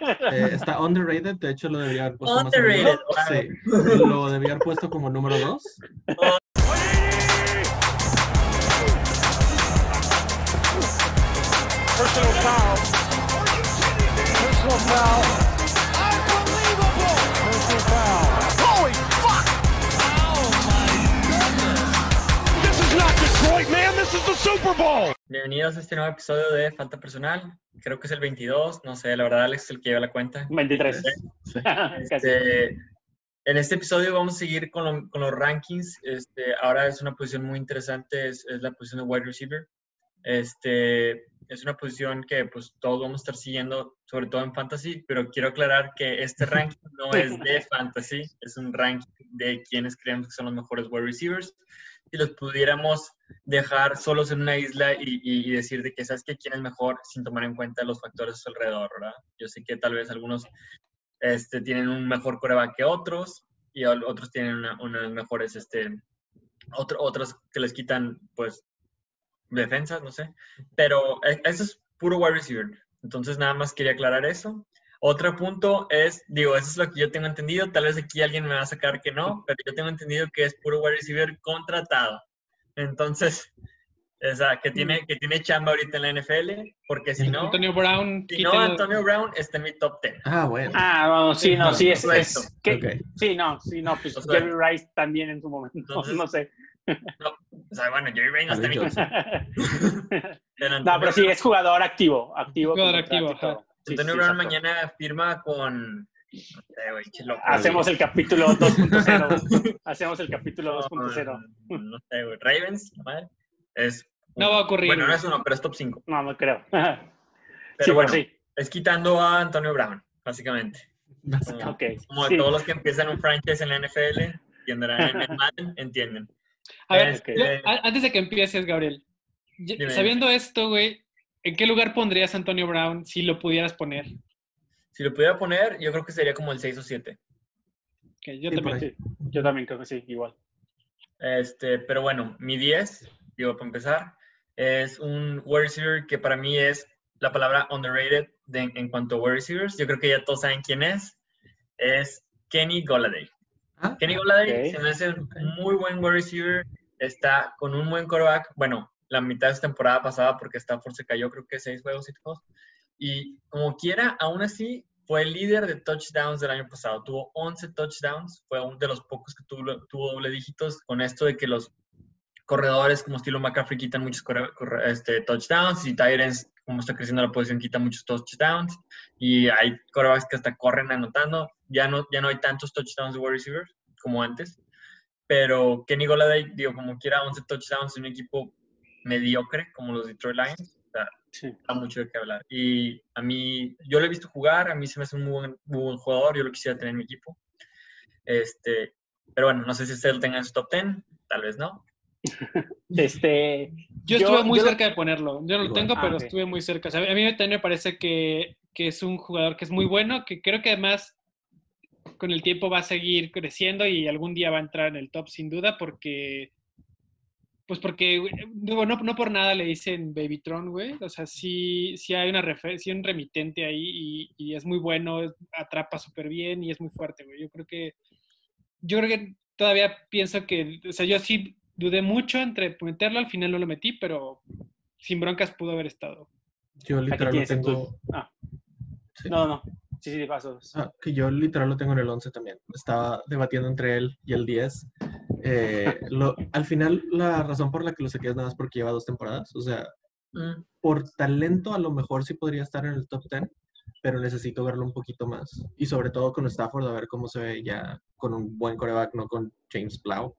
Eh, está underrated, de hecho lo debería haber puesto más Underrated, arriba. wow. Sí, lo debería haber puesto como número dos. Personal foul. Personal foul. Unbelievable. Personal foul. Holy fuck! Oh my goodness. This is not Detroit, man. This is the Super Bowl. Bienvenidos a este nuevo episodio de Falta Personal. Creo que es el 22, no sé, la verdad Alex es el que lleva la cuenta. 23. Casi. Este, en este episodio vamos a seguir con, lo- con los rankings. Este, ahora es una posición muy interesante, es, es la posición de wide receiver. Este, es una posición que pues todos vamos a estar siguiendo, sobre todo en fantasy, pero quiero aclarar que este ranking no es de fantasy, es un ranking de quienes creemos que son los mejores wide receivers. Si los pudiéramos dejar solos en una isla y, y- y decir de que sabes que quién es mejor sin tomar en cuenta los factores a su alrededor, ¿verdad? Yo sé que tal vez algunos este, tienen un mejor coreback que otros y otros tienen una- unas mejores, este, que les quitan, pues, defensas, no sé. Pero e- eso es puro wide receiver. Entonces, nada más quería aclarar eso. Otro punto es, digo, eso es lo que yo tengo entendido. Tal vez aquí alguien me va a sacar que no, pero yo tengo entendido que es puro wide receiver contratado. Entonces, o sea, que tiene, que tiene chamba ahorita en la NFL, porque si no, Antonio Brown, si no. Antonio Brown está en mi top 10. Ah, bueno. Ah, vamos, sí, no, sí, es, es que, sí, no, sí, no, pues O sea, Jerry Rice también en su momento, entonces- no sé. No, o sea, bueno, Jerry Rice no está en mi top 10. Pero no, pero sí, es jugador activo, activo. Jugador activo, ajá. Sí, Antonio sí, Brown mañana firma con. No sé, loco. Hacemos el capítulo 2.0. Hacemos el capítulo 2.0. No, no sé, güey. Ravens, madre, Es. No va a ocurrir, Bueno, no es uno, pero es top 5. No, no creo. Pero sí, bueno, bueno, sí. es quitando a Antonio Brown, básicamente. Como, Ok. como sí. todos los que empiezan un franchise en la NFL y andarán en el Madden, entienden. A ver, Este, yo- antes de que empieces, Gabriel, Dime. sabiendo esto, güey, ¿en qué lugar pondrías a Antonio Brown si lo pudieras poner? Si lo pudiera poner, yo creo que sería como el 6 o 7. Que yo Sí, también. Sí, Yo también creo que sí, igual. Este, pero bueno, mi 10, digo, para empezar, es un wide receiver que para mí es la palabra underrated de- en cuanto a wide receivers. Yo creo que ya todos saben quién es. Es Kenny Golladay. Ah, Kenny Golladay Ok. se me hace un muy buen wide receiver. Está con un buen quarterback. Bueno, la mitad de esta temporada pasada porque Stafford se cayó, creo que seis juegos, juegos. Y como quiera, aún así, fue el líder de touchdowns del año pasado. Tuvo 11 touchdowns. Fue uno de los pocos que tuvo, tuvo doble dígitos con esto de que los corredores como estilo McCaffrey quitan muchos corre- corre- este, touchdowns y Tyrants, como está creciendo la posición, quitan muchos touchdowns. Y hay quarterbacks que hasta corren anotando. Ya no, ya no hay tantos touchdowns de wide receiver como antes. Pero Kenny Golladay, digo, como quiera, 11 touchdowns en un equipo mediocre como los Detroit Lions. O sea, Sí. da mucho de qué hablar. Y a mí, yo lo he visto jugar, a mí se me hace un muy buen, muy buen jugador, yo lo quisiera tener en mi equipo. Este, pero bueno, no sé si usted lo tenga en su top 10, tal vez no. Este, Yo Yo- estuve muy yo lo- cerca de ponerlo. Yo no lo tengo, Ah, pero ok. estuve muy cerca. O sea, a mí también me parece que, que es un jugador que es muy bueno, que creo que además con el tiempo va a seguir creciendo y algún día va a entrar en el top sin duda porque pues porque digo, no, no por nada le dicen Babytron, güey. O sea, sí, sí hay una sí hay un remitente ahí y, y es muy bueno, atrapa súper bien y es muy fuerte, güey. Yo creo que yo creo que todavía pienso que, o sea, yo sí dudé mucho entre meterlo, al final no lo metí, pero sin broncas pudo haber estado. Yo literal tengo. Ah, Sí. no, no. Sí, sí, pasos. Ah, que yo literal lo tengo en el 11 también. Estaba debatiendo entre él y el 10. Eh, lo- al final, la razón por la que lo saqué es nada más porque lleva dos temporadas. O sea, Mm, por talento a lo mejor sí podría estar en el top 10, pero necesito verlo un poquito más. Y sobre todo con Stafford, a ver cómo se ve ya con un buen coreback, no con James Blau.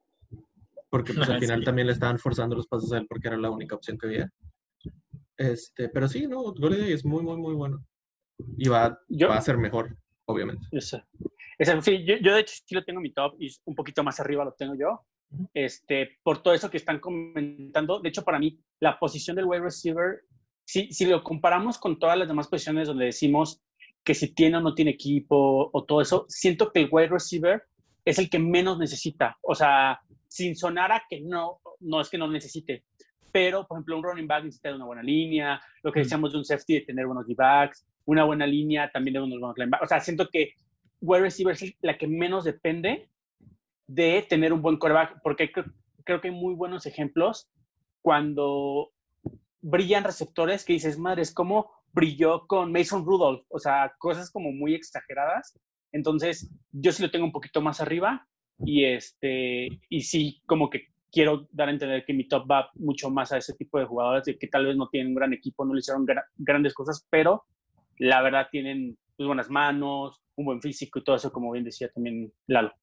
Porque pues al final Sí. también le estaban forzando los pasos a él porque era la única opción que había. Este, pero sí, no, Golladay es muy, muy, muy bueno. Y va, Yo- va a ser mejor, obviamente. Ese. Ese, yo, yo de hecho sí lo tengo en mi top y un poquito más arriba lo tengo yo. Este, por todo eso que están comentando. De hecho, para mí, la posición del wide receiver, si, si lo comparamos con todas las demás posiciones donde decimos que si tiene o no tiene equipo o todo eso, siento que el wide receiver es el que menos necesita. O sea, sin sonar a que no, no es que no necesite. Pero, por ejemplo, un running back necesita de una buena línea, lo que decíamos de un safety de tener buenos D-backs, una buena línea, también de unos buenos linebackers. O sea, siento que wide receiver es la que menos depende de tener un buen quarterback, porque creo, creo que hay muy buenos ejemplos cuando brillan receptores que dices, madre, es como brilló con Mason Rudolph, o sea, cosas como muy exageradas. Entonces, yo sí lo tengo un poquito más arriba y este y sí como que quiero dar a entender que mi top va mucho más a ese tipo de jugadores de que tal vez no tienen un gran equipo, no le hicieron gra- grandes cosas, pero la verdad tienen pues, buenas manos, un buen físico y todo eso, como bien decía también Lalo.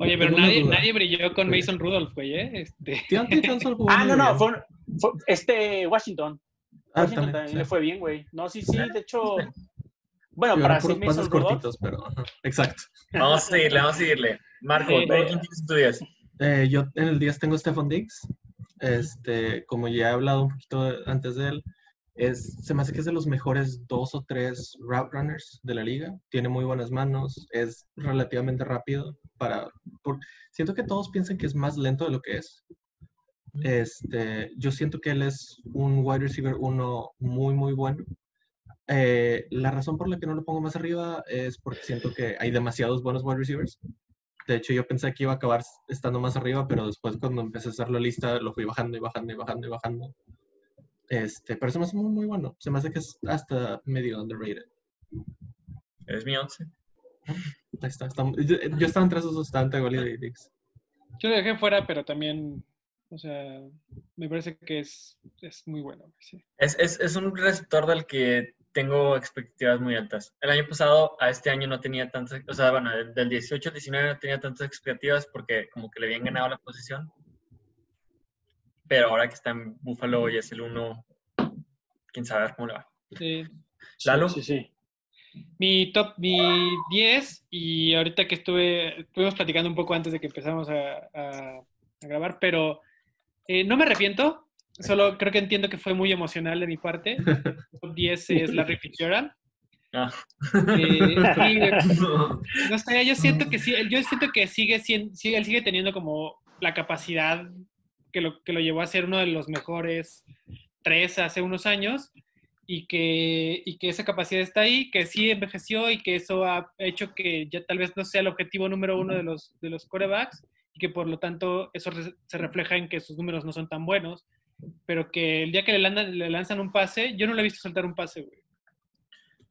Oye, pero nadie, nadie brilló con Sí. Mason Rudolph, güey, ¿eh? Este, Ah, no, no, fue, fue- este Washington. Ah, Washington también, también sí. le fue bien, güey. No, sí, sí, de hecho. Bueno, Llegaron para pases Mason Rudolph, cortitos, pero exacto. Vamos a seguirle, vamos a seguirle. Marco, Sí. ¿tú quién tienes en tu 10? Eh, yo en el 10 tengo a Stefan Diggs. Este, como ya he hablado un poquito antes de él, es, se me hace que es de los mejores dos o tres route runners de la liga. Tiene muy buenas manos, es relativamente rápido. Para, por- siento que todos piensan que es más lento de lo que es. Este, yo siento que él es un wide receiver uno muy, muy bueno. Eh, la razón por la que no lo pongo más arriba es porque siento que hay demasiados buenos wide receivers. De hecho, yo pensé que iba a acabar estando más arriba, pero después cuando empecé a hacer la lista lo fui bajando y bajando y bajando y bajando. Este, pero se me hace muy, muy bueno. Se me hace que es hasta medio underrated. Es mi 11. Ahí está, está- yo, yo estaba entre esos dos, y yo lo dejé fuera, pero también, o sea, me parece que es, es muy bueno. sí. Es, es, es un receptor del que tengo expectativas muy altas. El año pasado a este año no tenía tantas, o sea, bueno, del- del 18 al 19 no tenía tantas expectativas porque como que le habían ganado la posición. Pero ahora que está en Buffalo y es el 1, quién sabe cómo le va. Sí. Lalo. Sí, sí. Mi top, mi 10, y ahorita que estuve, estuvimos platicando un poco antes de que empezamos a, a- a grabar, pero eh, no me arrepiento, solo creo que entiendo que fue muy emocional de mi parte. Top 10 es Larry Fitzgerald. Ah. Eh, güey, no sé, yo siento que sí, yo siento que sigue sigue, él sigue teniendo como la capacidad que lo, que lo llevó a ser uno de los mejores tres hace unos años y que, y que esa capacidad está ahí, que sí envejeció y que eso ha hecho que ya tal vez no sea el objetivo número uno de los, de los corebacks y que por lo tanto eso re- se refleja en que sus números no son tan buenos, pero que el día que le, lanzan- le lanzan un pase, yo no le he visto soltar un pase, güey.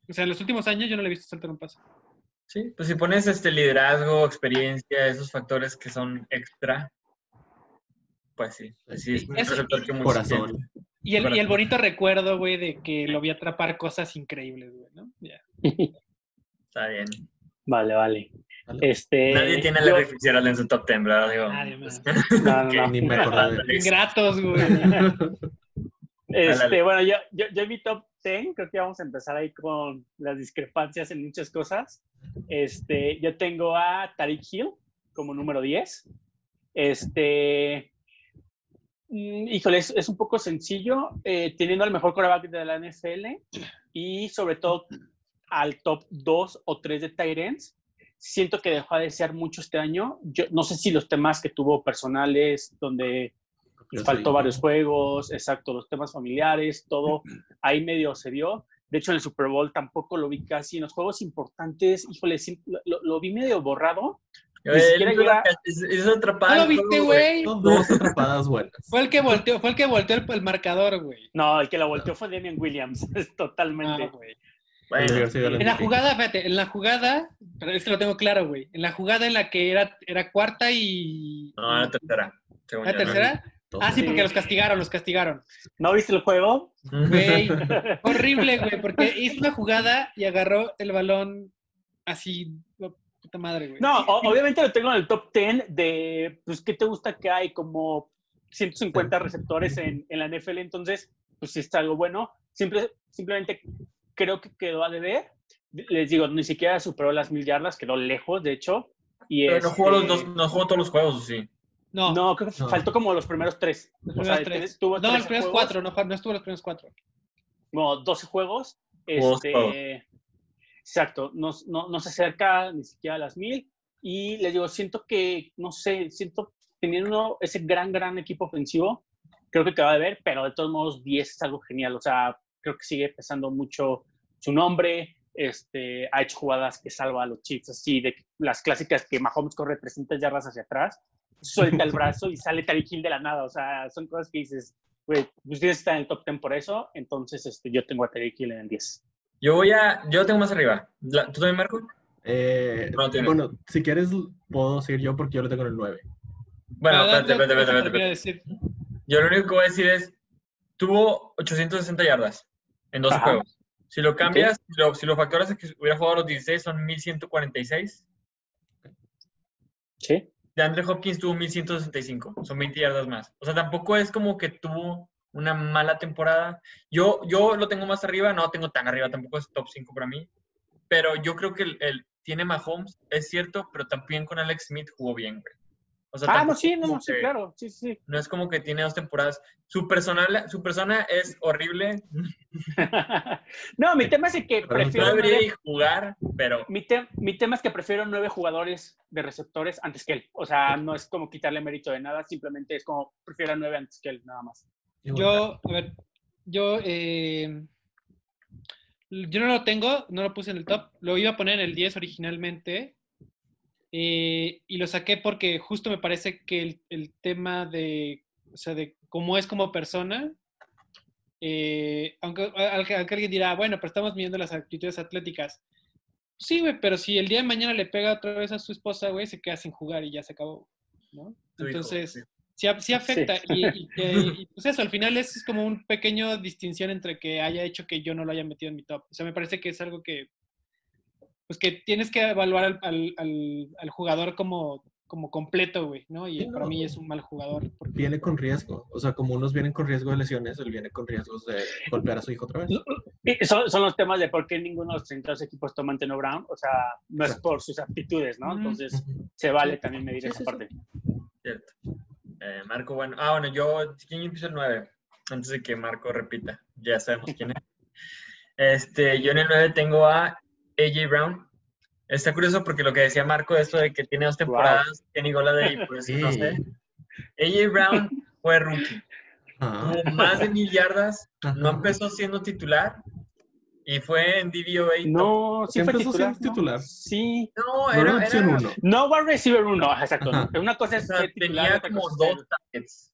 O sea, en los últimos años yo no le he visto soltar un pase. Sí, pues si pones este liderazgo, experiencia, esos factores que son extra, pues sí, pues sí, es un receptor que muchos Corazón. Y el, y el bonito recuerdo, güey, de que lo vi atrapar cosas increíbles, güey, ¿no? Ya. Está bien. Vale, vale. Este, Nadie tiene a yo- Larry Fitzgerald en su top 10, ¿verdad? Digo, Nadie pues, más. No, no, no. Ni me. Ingratos, güey. Este, bueno, yo, yo, yo en mi top 10, creo que vamos a empezar ahí con las discrepancias en muchas cosas. Este, yo tengo a Tariq Hill como número 10. Este, híjole, es, es un poco sencillo, eh, teniendo al mejor quarterback de la NFL y sobre todo al top 2 o 3 de Tyrants. Siento que dejó a desear mucho este año. Yo no sé si los temas que tuvo personales, donde Yo faltó soy- varios juegos, exacto, los temas familiares, todo ahí medio se vio. De hecho, en el Super Bowl tampoco lo vi casi. En los juegos importantes, híjole, lo- lo vi medio borrado. Ni Él siquiera no llega- es, es atrapado ¿No lo viste, güey? Son dos atrapadas buenas. Fue el que volteó, fue el que volteó el, el marcador, güey. No, el que la volteó fue Damian Williams, es totalmente. Ah, güey. Bueno, En la jugada, fíjate, en la jugada, pero es que lo tengo claro, güey. En la jugada en la que era, era cuarta y. no, la tercera. según ¿La yo, ¿no? tercera? Ah, sí, porque los castigaron, los castigaron. ¿No viste el juego? Güey, horrible, güey, porque hizo una jugada y agarró el balón así, puta madre, güey. No, obviamente lo tengo en el top 10 de, pues, ¿qué te gusta que hay? Como 150 receptores en, en la NFL, entonces, pues sí está algo bueno. Simple, simplemente creo que quedó a deber. Les digo, ni siquiera superó las mil yardas, quedó lejos, de hecho. Y Pero no jugó, los este, dos, no jugó todos los juegos, ¿o sí? No, No, creo que No. faltó como los primeros tres. los O sea, primeros tres. tuvo no, los 13 primeros juegos, cuatro, no, no estuvo los primeros cuatro. Como 12 juegos. Este, juegos. Exacto, no, no, no se acerca ni siquiera a las mil. Y les digo, siento que, no sé, siento teniendo ese gran, gran equipo ofensivo, creo que queda de ver, pero de todos modos 10 es algo genial. O sea, creo que sigue pesando mucho su nombre, este, ha hecho jugadas que salva a los Chiefs, así de las clásicas que Mahomes corre 300 yardas hacia atrás, suelta el brazo y sale Tariq Hill de la nada. O sea, son cosas que dices, güey, ustedes están en el top 10 por eso, entonces este, yo tengo a Tariq Hill en el 10. Yo voy a, yo tengo más arriba. La- ¿Tú también, Marco? Eh, No tiene. bueno, si quieres, puedo seguir yo porque yo lo tengo en el 9. Bueno, Ah, espérate, espérate, espérate, espérate. decir. Yo lo único que voy a decir es, tuvo 860 yardas en 12 Ajá. juegos. Si lo cambias, si, lo, si lo factoras a que hubiera jugado los 16, son 1146. ¿Sí? De Andre Hopkins tuvo 1165, son 20 yardas más. O sea, tampoco es como que tuvo una mala temporada. Yo, yo lo tengo más arriba, no tengo tan arriba, tampoco es top 5 para mí. Pero yo creo que el, el- tiene Mahomes, es cierto, pero también con Alex Smith jugó bien, güey. O sea, Ah, no, sí, no, sí, que- claro, sí, sí. No es como que tiene dos temporadas. Su, persona, su persona es horrible. no, mi tema es que Pero No prefiero debería nueve, jugar, pero mi, te- mi tema es que prefiero nueve jugadores de receptores antes que él. O sea, no es como quitarle mérito de nada, simplemente es como prefiero nueve antes que él, nada más. Yo, a ver, yo, eh, yo no lo tengo, no lo puse en el top, lo iba a poner en el 10 originalmente eh, y lo saqué porque justo me parece que el, el tema de, o sea, de cómo es como persona, eh, aunque, aunque alguien dirá, bueno, pero estamos midiendo las actitudes atléticas. Sí, güey, pero si el día de mañana le pega otra vez a su esposa, güey, se queda sin jugar y ya se acabó, ¿no? hijo, Entonces, sí. sí, a- sí afecta. Y, y que- y, pues eso, al final es, es como un pequeño distinción entre que haya hecho que yo no lo haya metido en mi top. O sea, me parece que es algo que, pues que tienes que evaluar al, al- al- al jugador como, como completo, güey, ¿no? Y Sí, para no. mí es un mal jugador. porque- Viene con riesgo. O sea, como unos vienen con riesgo de lesiones, él viene con riesgos de golpear a su hijo otra vez. Son, son los temas de por qué ninguno de los 32 equipos toman Teno Brown. O sea, no es por sus aptitudes, ¿no? Entonces, se vale también medir Sí, esa sí, sí. parte. Cierto. Eh, Marco, bueno. Ah, bueno, yo, ¿quién empieza el 9? Antes de que Marco repita. Ya sabemos quién es. Este, yo en el 9 tengo a AJ Brown. Está curioso porque lo que decía Marco, esto de que tiene dos temporadas, Kenny Goladay, pues no Sí. sé. AJ Brown fue rookie. Ah, Tuvo más de mil yardas. No empezó siendo titular. Y fue en DVOA. No, sí Siempre fue titular. ¿no? titular. Sí. No, No era, era opción era- uno. No va a receiver uno, exacto. Ajá. Una cosa o es sea, titular, tenía como dos targets.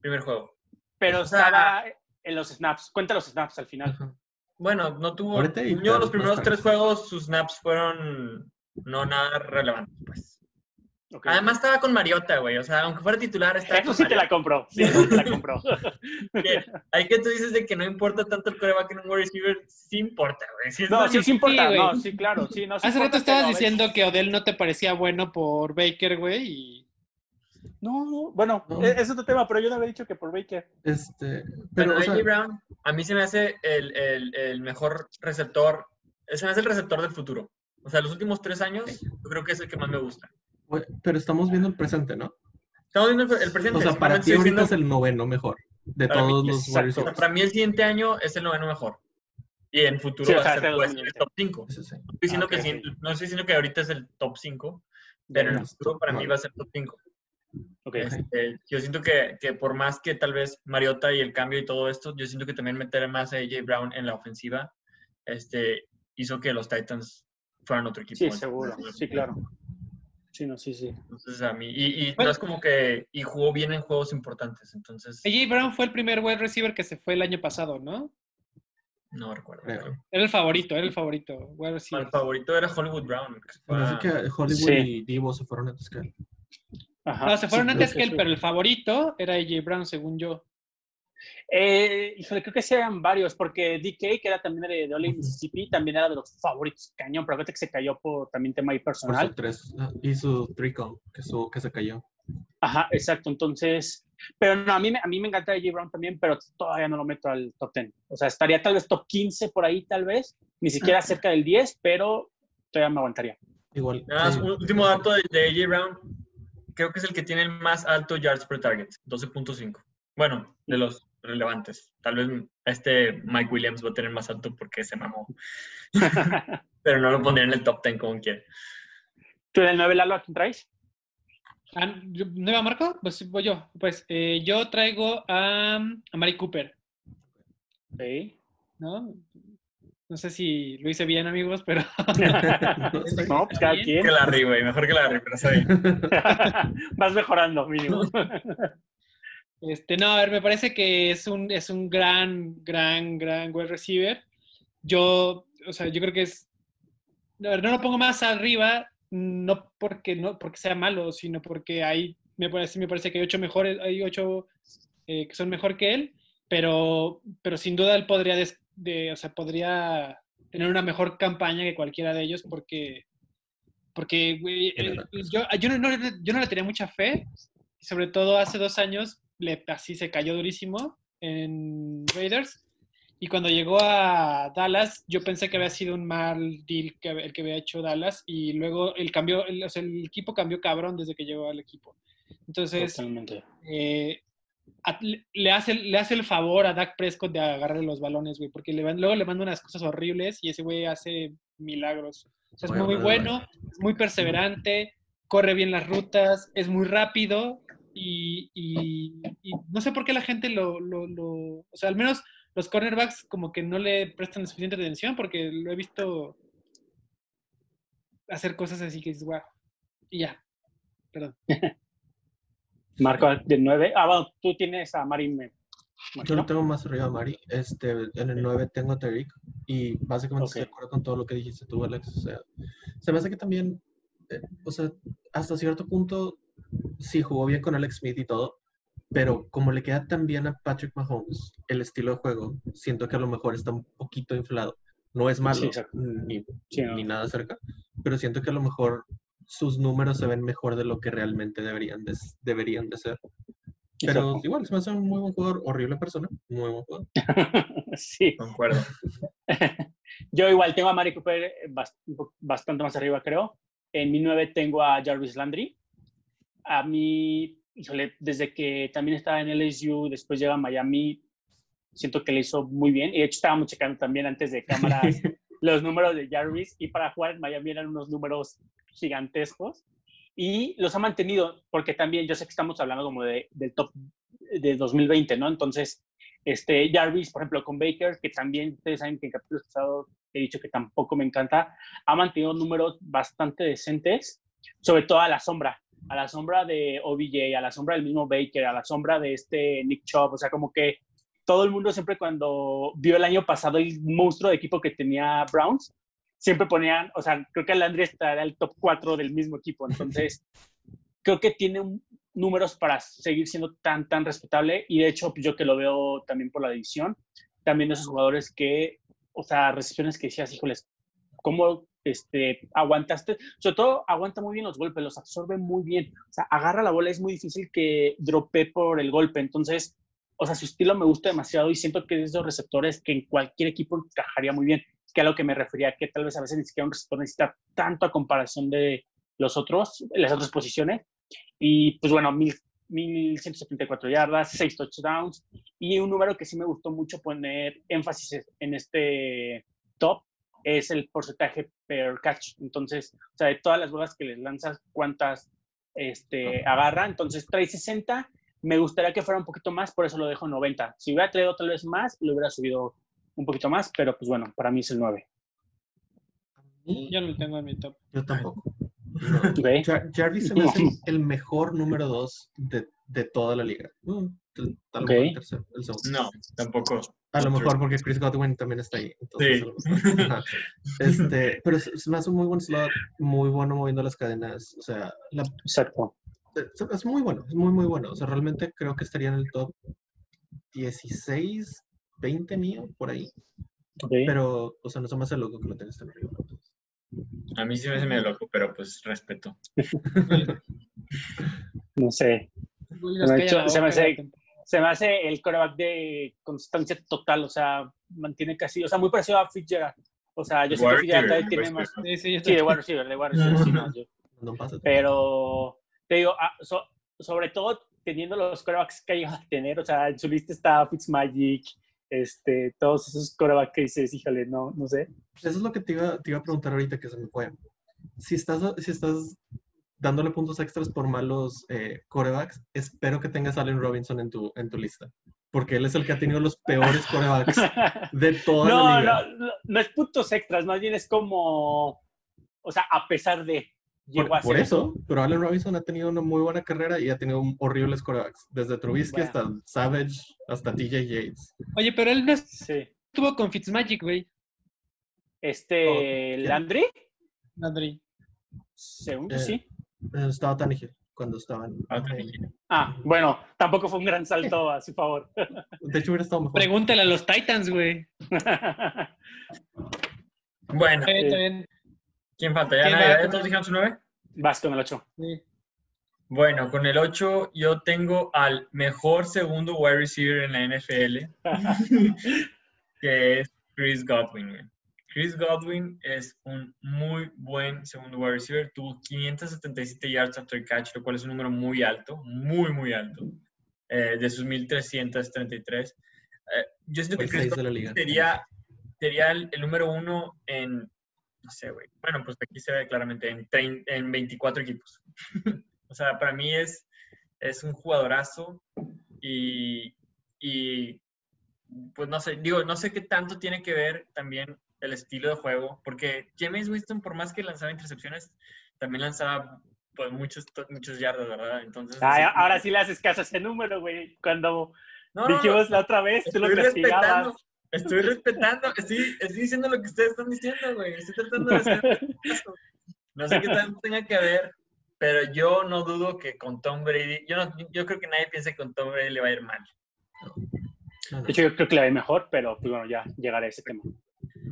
Primer juego. pero o sea- estaba en los snaps. Cuenta los snaps al final. Ajá. Bueno, no tuvo. Yo los primeros tres juegos, sus snaps fueron no nada relevantes, pues. Además estaba con Mariota, güey. O sea, aunque fuera titular, estaba Eso con sí te la compró. Sí, eso te la compró. Hay que tú dices de que no importa tanto el coreback en un wide receiver, sí importa, güey. Sí es No, sí, sí importa. güey. no, sí, claro. Sí, no, sí Hace rato estabas diciendo que Odell no te parecía bueno por Baker, güey, y... No, no, bueno, No. es otro tema, pero yo no había dicho que por Baker. Este, Pero pero, o sea, AJ Brown, a mí se me hace el, el- el mejor receptor. Se me hace el receptor del futuro. O sea, los últimos tres años, yo creo que es el que más me gusta. Pero estamos viendo el presente, ¿no? Estamos viendo el, presente. O sea, para ti ahorita es el noveno mejor de Para mí, todos los exacto. wide O sea, para mí el siguiente año es el noveno mejor. Y en futuro Sí, va a ser ser el 2020. top 5. Sí, estoy diciendo Ah, que ok, el siguiente- no estoy diciendo que ahorita es el top 5, pero en el futuro para mí va a ser top 5. Ok. Este, yo siento que, que por más que tal vez Mariota y el cambio y todo esto, yo siento que también meter más a AJ Brown en la ofensiva este, hizo que los Titans fueran otro equipo. Sí, seguro. Sí, claro. Sí, no, sí, sí. Entonces a mí, y, y Bueno. no es como que, y jugó bien en juegos importantes, entonces AJ Brown fue el primer wide receiver que se fue el año pasado, ¿no? no recuerdo. Era el favorito, era el favorito, wide El receiver. favorito era Hollywood Brown. que fue Parece a- que Hollywood Sí. y Divo se fueron antes que él. Ajá. No, se fueron Sí, antes que él, sí. pero el favorito era AJ Brown, según yo. Eh, híjole, creo que sí eran varios, porque DK, que era también de, de Ole. Mississippi, también era de los favoritos cañón, pero fíjate que se cayó por también tema ahí Por personal. su tres, ah, y su trickle, que, su, que se cayó. Ajá, exacto. Entonces, pero no, a mí, me- a mí me encanta AJ Brown también, pero todavía no lo meto al top 10. O sea, estaría tal vez top 15 por ahí, tal vez, ni siquiera cerca del 10, pero todavía me aguantaría. Igual. Nada más, sí. un último dato de, de AJ Brown. Creo que es el que tiene el más alto yards per target, 12.5. Bueno, de los relevantes. Tal vez este Mike Williams va a tener más alto porque se mamó. Pero no lo pondría en el top 10 como quiera. ¿Tú en el 9 Lalo a quién traes? Ah, yo- ¿No iba Marco? Pues voy yo. Pues eh, yo traigo a, a Mari Cooper, Sí. ¿no? No sé si lo hice bien, amigos, pero No, pues cada quien. Que Larry, güey. Mejor que Larry, pero está bien. Vas mejorando, mínimo. Este, no, a ver, me parece que es un, es un gran, gran, gran wide receiver. Yo, o sea, yo creo que es. A ver, no lo pongo más arriba, no porque, no porque sea malo, sino porque hay, me parece, me parece que hay ocho mejores, hay ocho eh, que son mejor que él, pero, pero sin duda él podría, des- de, o sea, podría tener una mejor campaña que cualquiera de ellos porque, porque güey, eh, yo, yo, no, no- yo no le tenía mucha fe, sobre todo hace dos años, le, así se cayó durísimo en Raiders. Y cuando llegó a Dallas, yo pensé que había sido un mal deal que, el que había hecho Dallas. Y luego el, cambio, el, o sea, el equipo cambió cabrón desde que llegó al equipo. Entonces, Totalmente. eh, a- le- hace, le hace el favor a Dak Prescott de agarrarle los balones, güey, porque le van- luego le manda unas cosas horribles y ese güey hace milagros. O sea, es muy bueno, es muy perseverante, corre bien las rutas, es muy rápido y, y- y no sé por qué la gente lo, lo- lo- O sea, al menos los cornerbacks como que no le prestan suficiente atención porque lo he visto hacer cosas así que es guau. Y ya, perdón. Marco de 9. Ah, bueno, tú tienes a Mari. Yo lo tengo más arriba a Mari. Este, en el 9 tengo a Tariq. Y básicamente estoy Ok. de acuerdo con todo lo que dijiste tú, Alex. O sea, se me hace que también, eh, o sea, hasta cierto punto, sí jugó bien con Alex Smith y todo. Pero como le queda tan bien a Patrick Mahomes el estilo de juego, siento que a lo mejor está un poquito inflado. No es malo, Sí, ni, Sí, no. ni nada cerca, pero siento que a lo mejor sus números se ven mejor de lo que realmente deberían de, deberían de ser. Pero Exacto. igual, se me hace un muy buen jugador, horrible persona, muy buen jugador. sí. Concuerdo. Yo igual tengo a Mari Cooper bastante más arriba, creo. En mi 9 tengo a Jarvis Landry. A mí, híjole, desde que también estaba en LSU, después llega a Miami, siento que le hizo muy bien. Y de hecho estábamos checando también antes de cámaras los números de Jarvis y para jugar en Miami eran unos números gigantescos y los ha mantenido porque también yo sé que estamos hablando como de, del top de 2020, ¿no? Entonces, este Jarvis, por ejemplo, con Baker, que también ustedes saben que en capítulos pasados he dicho que tampoco me encanta, ha mantenido números bastante decentes, sobre todo a la sombra, a la sombra de OBJ, a la sombra del mismo Baker, a la sombra de este Nick Chubb, o sea, como que todo el mundo siempre cuando vio el año pasado el monstruo de equipo que tenía Browns, siempre ponían, o sea, creo que Landry estará el top 4 del mismo equipo, entonces creo que tiene un- números para seguir siendo tan, tan respetable y de hecho pues, yo que lo veo también por la división, también esos jugadores que, o sea, recepciones que decías, híjoles, ¿cómo este, aguantaste? Sobre todo aguanta muy bien los golpes, los absorbe muy bien, o sea, agarra la bola, es muy difícil que drope por el golpe, entonces o sea, su estilo me gusta demasiado y siento que es de esos receptores que en cualquier equipo encajaría muy bien, que a lo que me refería, que tal vez a veces ni siquiera un receptor necesita tanto a comparación de los otros, las otras posiciones. Y pues bueno, mil, 1174 yardas, 6 touchdowns y un número que sí me gustó mucho poner énfasis en este top es el porcentaje per catch. Entonces, o sea, de todas las bolas que les lanzas, cuántas este, agarra. Entonces, trae 60 me gustaría que fuera un poquito más, por eso lo dejo en 90. Si hubiera traído tal vez más, lo hubiera subido un poquito más, pero pues bueno, para mí es el 9. Yo no lo tengo en mi top. Yo tampoco. No. Jar- Jarvis se me hace el mejor número 2 de, de toda la liga. Mm, tal- el tercero, el segundo. No, tampoco. A lo mejor porque Chris Godwin también está ahí. entonces, Sí. Este, pero se, se me hace un muy buen slot, muy bueno moviendo las cadenas. O sea, la- Exacto. es, es muy bueno, es muy, muy bueno. O sea, realmente creo que estaría en el top 16, 20 mío, por ahí. Ok. Pero, o sea, no se me hace loco que lo tengas tan arriba. A mí sí me hace medio loco, pero pues respeto. No sé. Uy, Se me, hace. Se me hace el coreback de constancia total, o sea, mantiene casi, o sea, muy parecido a Fitzgerald. O sea, yo sé que Fitzgerald tiene más. Sí, sí, yo Sí, de wide receiver, de wide receiver, sí, no, yo- No pasa. Pero te digo, ah, so- sobre todo teniendo los corebacks que ha llegado a tener, o sea, en su lista está Fitzmagic, este, todos esos corebacks que dices, híjole, no, no sé. Eso es lo que te iba, te iba a preguntar ahorita que se me fue. Si estás, si estás dándole puntos extras por malos eh, corebacks, espero que tengas a Allen Robinson en tu, en tu lista. porque él es el que ha tenido los peores corebacks de toda no, la liga. no, no, no es puntos extras, más bien es como, o sea, a pesar de, llegó Por, a por ser eso, pero Allen Robinson ha tenido una muy buena carrera y ha tenido un- horribles corebacks. Desde Trubisky Bueno. hasta Savage, hasta TJ Yates. Oye, pero él no Sí. estuvo con Fitzmagic, güey. Este, Oh. Landry, Landry. según Eh, sí. Eh, Estaba Tannehill cuando estaban. Ah. Ah, bueno, tampoco fue un gran salto a su favor. De hecho, hubiera estado mejor. Pregúntale a los Titans, güey. Bueno, Está está bien. ¿quién falta? ¿Ya, ¿Quién nadie? va? ¿Ya todos dijeron su 9? Vas con el 8. Sí. Bueno, con el 8 yo tengo al mejor segundo wide receiver en la NFL, que es Chris Godwin. Chris Godwin es un muy buen segundo wide receiver. Tuvo 577 yards after catch, lo cual es un número muy alto, muy, muy alto, eh, de sus 1333. Eh, yo siento que el Chris seis de la liga. sería, sería el, el número uno en, no sé, güey. Bueno, pues aquí se ve claramente, en, trein- en 24 equipos. o sea, para mí es, es un jugadorazo y, y, pues no sé, digo, no sé qué tanto tiene que ver también el estilo de juego, porque James Winston, por más que lanzaba intercepciones, también lanzaba pues muchos, muchos yardas, ¿verdad? Entonces... Ay, así- ahora sí le haces caso a ese número, güey. Cuando No, dijimos la otra vez, tú lo castigabas. respetando, estoy respetando, estoy, estoy diciendo lo que ustedes están diciendo, güey. Estoy tratando de hacer. No sé qué tanto tenga que ver, pero yo no dudo que con Tom Brady, yo, no, yo creo que nadie piensa que con Tom Brady le va a ir mal. No, no. De hecho, yo creo que le va a ir mejor, pero pues bueno, ya llegaré a ese tema.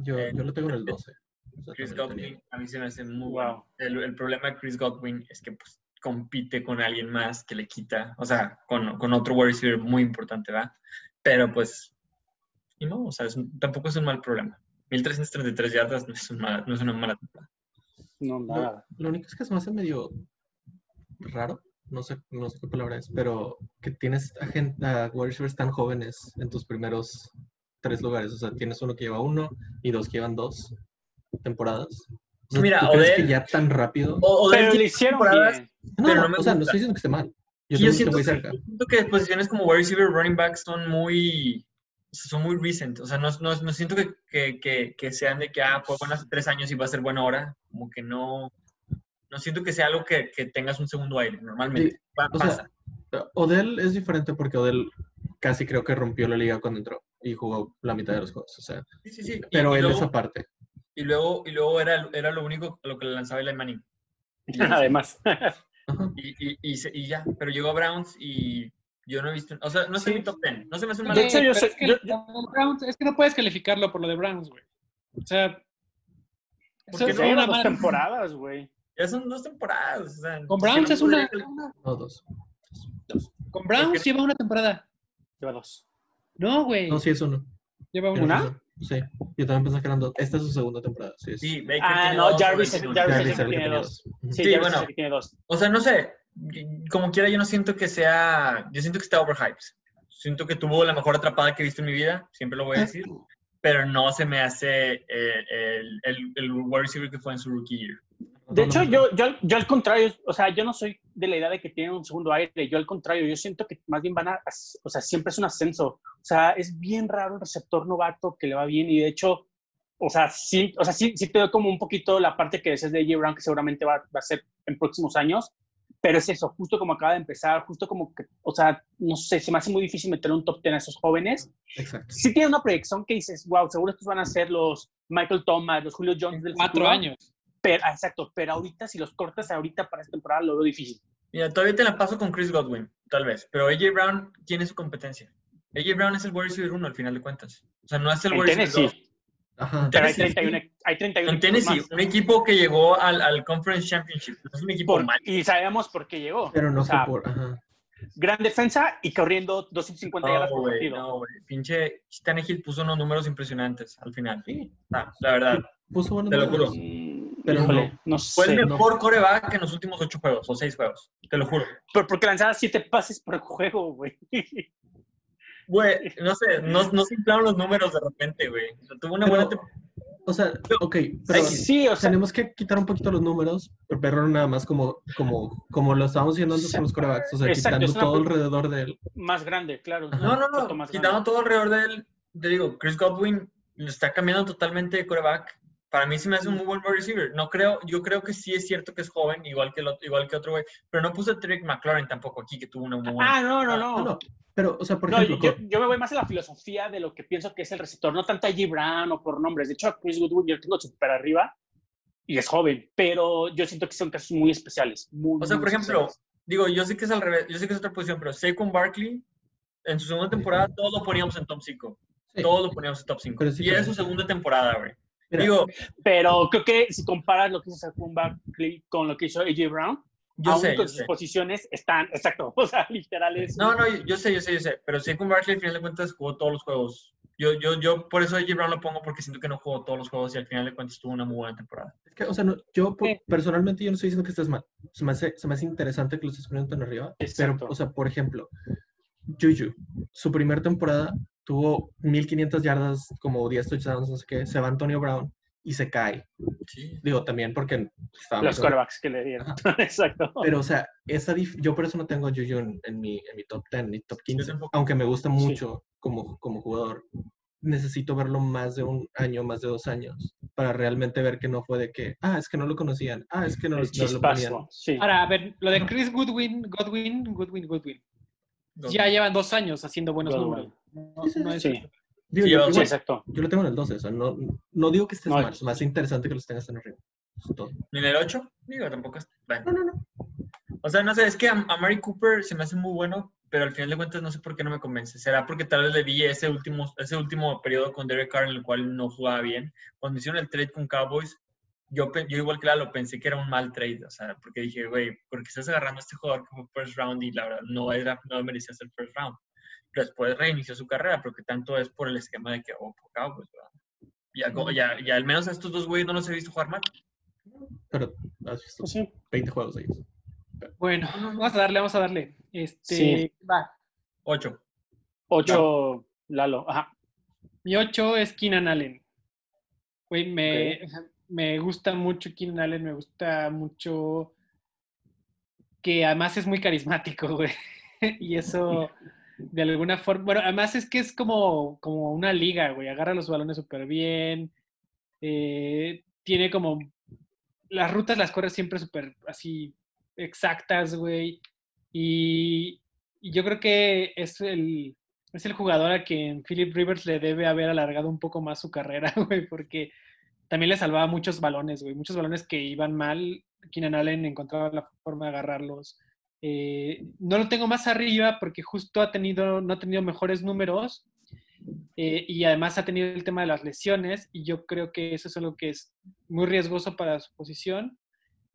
Yo, yo lo tengo en el 12. O sea, Chris lo. Godwin a mí se me hace muy Wow. El, el problema de Chris Godwin es que pues, compite con alguien más que le quita, o sea, con, con otro wide receiver muy importante, ¿verdad? Pero pues, y no, o sea, es tampoco es un mal problema. 1333 yardas no es, un mal- no es una mala temporada. No, No, nada. lo único es que se me hace medio raro, no sé, no sé qué palabra es, pero que tienes a, gen- a wide receivers tan jóvenes en tus primeros tres lugares. O sea, tienes uno que lleva uno y dos que llevan dos temporadas. O sea, Mira, ¿tú crees que Odell- ya tan rápido? O, o Pero le hicieron temporadas, bien. No, pero no, me o sea, no estoy diciendo que esté mal. Yo yo siento, muy que, cerca. siento que posiciones como wide receiver, running back son muy, son muy recent. O sea, no, no, no siento que, que, que, que sean de que, ah, fue bueno hace tres años y va a ser bueno ahora. Como que no, no siento que sea algo que, que tengas un segundo aire, normalmente. Sí, o sea. Odell es diferente porque Odell casi creo que rompió la liga cuando entró y jugó la mitad de los juegos. O sea, Sí, sí, sí. Pero y, él luego, es aparte. y luego, y luego era, era lo único a lo que le lanzaba Eli Manning. Además. Y, y, y, se- y ya, pero llegó a Browns y yo no he visto, o sea, no sé Sí. mi top 10, no se me hace un mal De hecho, yo sé- es, que yo- de Browns- es que no puedes calificarlo por lo de Browns, güey. O sea, eso qué es no? Una dos temporadas, güey. Ya son dos temporadas. O sea, Con Browns no es una. No, dos. Con Browns Porque- lleva una temporada. Lleva dos. No, güey. No, sí es uno. Lleva una. Sí, yo también pensé que eran dos. Esta es su segunda temporada. Sí. Sí, Baker Ah, tiene no, dos, Jarvis-. Jarvis- Jarvis es el era el que tiene dos. Sí, bueno. es el que tiene dos. O sea, no sé, como quiera, yo no siento que sea, yo siento que está overhyped. Siento que tuvo la mejor atrapada que he visto en mi vida, siempre lo voy a decir, pero no se me hace eh, el, el, el wide receiver que fue en su rookie year. De hecho, yo, yo, yo al contrario, o sea, yo no soy de la idea de que tienen un segundo aire, yo al contrario, yo siento que más bien van a, o sea, siempre es un ascenso, o sea, es bien raro un receptor novato que le va bien y de hecho, o sea, sí, o sea, sí, sí te doy como un poquito la parte que decías de AJ Brown que seguramente va, va a ser en próximos años, pero es eso, justo como acaba de empezar, justo como que, o sea, no sé, se me hace muy difícil meter un top 10 a esos jóvenes. Exacto. Sí tiene una proyección que dices, wow, seguro estos van a ser los Michael Thomas, los Julio Jones del Cuatro futuro. años. Pero, ah, exacto, pero ahorita si los cortas ahorita para esta temporada lo veo difícil. Mira, todavía te la paso con Chris Godwin, tal vez, pero AJ Brown tiene su competencia. AJ Brown es el wide receiver 1 al final de cuentas. O sea, no es el wide receiver Tennessee, 2. Ajá. pero hay Tennessee, 31, hay 31 En equipos Tennessee, más. un equipo que llegó al, al Conference Championship. No es un equipo Por- mal. y sabemos por qué llegó. Pero no O sea, fue por. Ajá. Gran defensa y corriendo 250 yardas No, por güey, partido. no, güey. Pinche Tannehill puso unos números impresionantes al final. Sí, Ah, la verdad. puso buenos Te lo números. juro. Pero híjole, no. no Fue el no. mejor coreback en los últimos ocho juegos o seis juegos. Te lo juro. Pero porque lanzaba siete pases por juego, güey. Güey, no sé, no, no se inflaron los números de repente, güey. O sea, tuvo una Pero- buena temporada. o sea, ok, pero Sí, o sea, tenemos que quitar un poquito los números, verlo nada más como, como, como lo estábamos haciendo antes con los corebacks, o sea, Exacto, quitando todo alrededor de él. más grande, claro. Ajá. No, no, no. Quitando grande. todo alrededor de él, te digo, Chris Godwin lo está cambiando totalmente de coreback. Para mí sí me hace un muy buen receiver. No creo, yo creo que sí es cierto que es joven, igual que, el otro, igual que otro güey, pero no puse a Trick McLaurin tampoco aquí, que tuvo una muy buena. Ah, no, no, no. No, no, pero, o sea, por No, ejemplo, yo, yo me voy más a la filosofía de lo que pienso que es el receptor, no tanto a G. Brown o por nombres. De hecho, a Chris Goodwin yo lo tengo súper arriba y es joven, pero yo siento que son casos muy especiales. Muy, O sea, muy por ejemplo, especiales. digo, yo sé que es al revés, yo sé que es otra posición, pero Saquon Barkley, en su segunda temporada, todos lo poníamos en top 5. Sí. Todos lo poníamos en top 5. Pero sí y es fue- su segunda temporada, güey. Mira, Digo, Pero creo que si comparas lo que hizo Barkley con lo que hizo A.J. Brown, yo aún sé, con yo sus sé. posiciones están, exacto, o sea, literales. No, no, yo, yo sé, yo sé, yo sé. Pero Saquon Barkley, al final de cuentas, jugó todos los juegos. Yo, yo, yo por eso a J. Brown lo pongo, porque siento que no jugó todos los juegos y al final de cuentas tuvo una muy buena temporada. es que, o sea, no, yo por- Sí. personalmente yo no estoy diciendo que estés mal. Se me hace, se me hace interesante que lo estés poniendo tan arriba. Exacto. Pero, o sea, por ejemplo, Juju, su primera temporada tuvo 1500 yardas, como 10 touchdowns, no sé qué, se va Antonio Brown y se cae. Sí. Digo, también porque estaba los quarterbacks que le dieron. exacto. Pero, o sea, esa dif- yo por eso no tengo a Juju en, en mi, en mi top 10, ni top 15. tampoco. Aunque me gusta mucho como, como jugador. Necesito verlo más de un año, más de dos años, para realmente ver que no fue de que, ah, es que no lo conocían, ah, es que no, lo ponían. Sí. Ahora, a ver, lo de Chris Goodwin, Godwin, Goodwin, Goodwin. Ya llevan dos años haciendo buenos Godwin. números. No, Sí, sí, no es- sí. Digo, Sí, yo, Sí, exacto. yo lo tengo en el 12, o sea, no, no digo que estés No, mal, es más interesante que los tengas tan arriba. ¿Ni en el 8? Digo, tampoco es. bueno. No, no, no. O sea, no sé, es que a, a Mari Cooper se me hace muy bueno, pero al final de cuentas no sé por qué no me convence. ¿Será porque tal vez le vi ese último, ese último periodo con Derek Carr en el cual no jugaba bien? Cuando hicieron el trade con Cowboys, yo, yo igual que Lalo pensé que era un mal trade, o sea, porque dije, güey, porque estás agarrando a este jugador fue first round y la verdad no, era, no merecía ser first round. Después reinició su carrera, pero que tanto es por el esquema de que, oh, por Cowboys, ¿verdad? Ya, ya, ya al menos a estos dos güeyes no los he visto jugar mal. Pero has visto Pues sí. 20 juegos de ellos. Bueno, vamos a darle, vamos a darle. Este, Sí. va. 8. Ocho, Lalo. Ajá. Mi 8 es Keenan Allen. Güey, me, me gusta mucho Keenan Allen, me gusta mucho que además es muy carismático, güey. Y eso, de alguna forma, bueno, además es que es como, como una liga, güey. Agarra los balones súper bien. eh, tiene como, las rutas las corre siempre súper así exactas, güey. Y, yo creo que es el, es el jugador a quien Philip Rivers le debe haber alargado un poco más su carrera, güey, porque también le salvaba muchos balones, güey, muchos balones que iban mal. Keenan Allen encontraba la forma de agarrarlos. Eh, no lo tengo más arriba porque justo ha tenido, no ha tenido mejores números eh, y además ha tenido el tema de las lesiones y yo creo que eso es algo que es muy riesgoso para su posición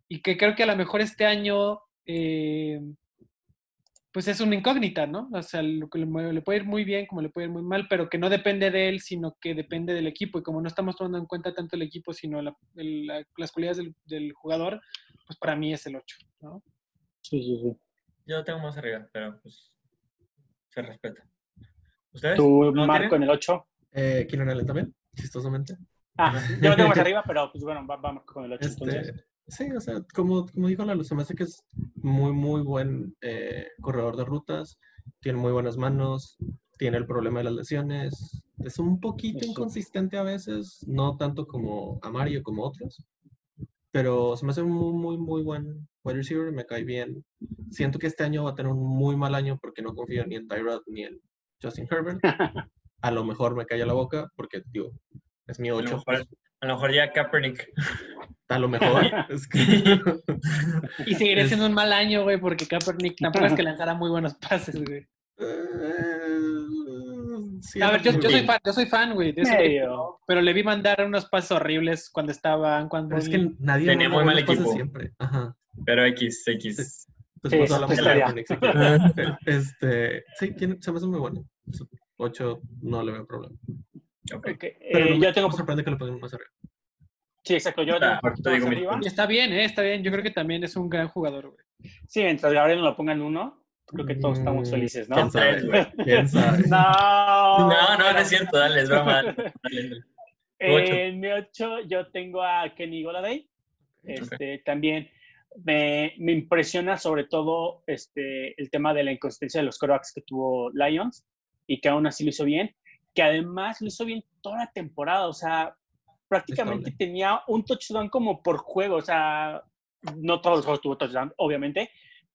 y que creo que a lo mejor este año eh, pues es una incógnita, ¿no? O sea, lo que le, puede ir muy bien como le puede ir muy mal, pero que no depende de él, sino que depende del equipo y como no estamos tomando en cuenta tanto el equipo, sino las cualidades del, del jugador, pues para mí es el 8, ¿no? Sí, sí, sí. Yo lo tengo más arriba, pero pues se respeta. ¿Ustedes? Tu ¿No marco en el 8. Eh, Keenan Allen también, chistosamente. Ah, yo lo tengo más arriba, pero pues bueno, va- vamos con el 8 entonces. Este, sí, o sea, como, como dijo Lalo, se me hace que es muy, muy buen eh, corredor de rutas, tiene muy buenas manos, tiene el problema de las lesiones, es un poquito Sí. inconsistente a veces, no tanto como a Mario como otros, pero se me hace un muy, muy, muy buen wide receiver, me cae bien. Siento que este año va a tener un muy mal año porque no confío ni en Tyrod ni en Justin Herbert. A lo mejor me calla la boca porque, digo, es mi A lo 8. mejor- A lo mejor ya Kaepernick. A lo mejor. es que- Y seguiré Es- siendo un mal año, güey, porque Kaepernick tampoco es que lanzara muy buenos pases, güey. Eh, sí, A ver, yo, yo soy fan, yo soy fan, güey, de equipo, pero le vi mandar unos pases horribles cuando estaban, cuando Pero es que nadie Tenía muy mal equipo. siempre. Ajá. Pero X, X. Pues Sí, hablamos de. Este, sí, se me hace muy bueno. 8 no le veo problema. Ok. Ok, eh, Pero no me, yo tengo. me sorprende que lo pongan más arriba. Sí, exacto. Yo Ah, más digo arriba. Está bien, ¿eh? Está bien. Yo creo que también es un gran jugador, güey. Sí, mientras Gabriel nos lo ponga en uno, creo que todos estamos Mm, felices, ¿no? ¿Quién sabe? Güey. ¿Quién sabe? No, No, no, no es cierto. Dale, es broma. Dale, dale. En mi 8 yo tengo a Kenny Goladay. Este, También me, me impresiona sobre todo este, el tema de la inconsistencia de los corebacks que tuvo Lions y que aún así lo hizo bien, que además lo hizo bien toda la temporada, o sea, prácticamente Estable. tenía un touchdown como por juego, o sea, no todos los juegos tuvo touchdown, obviamente,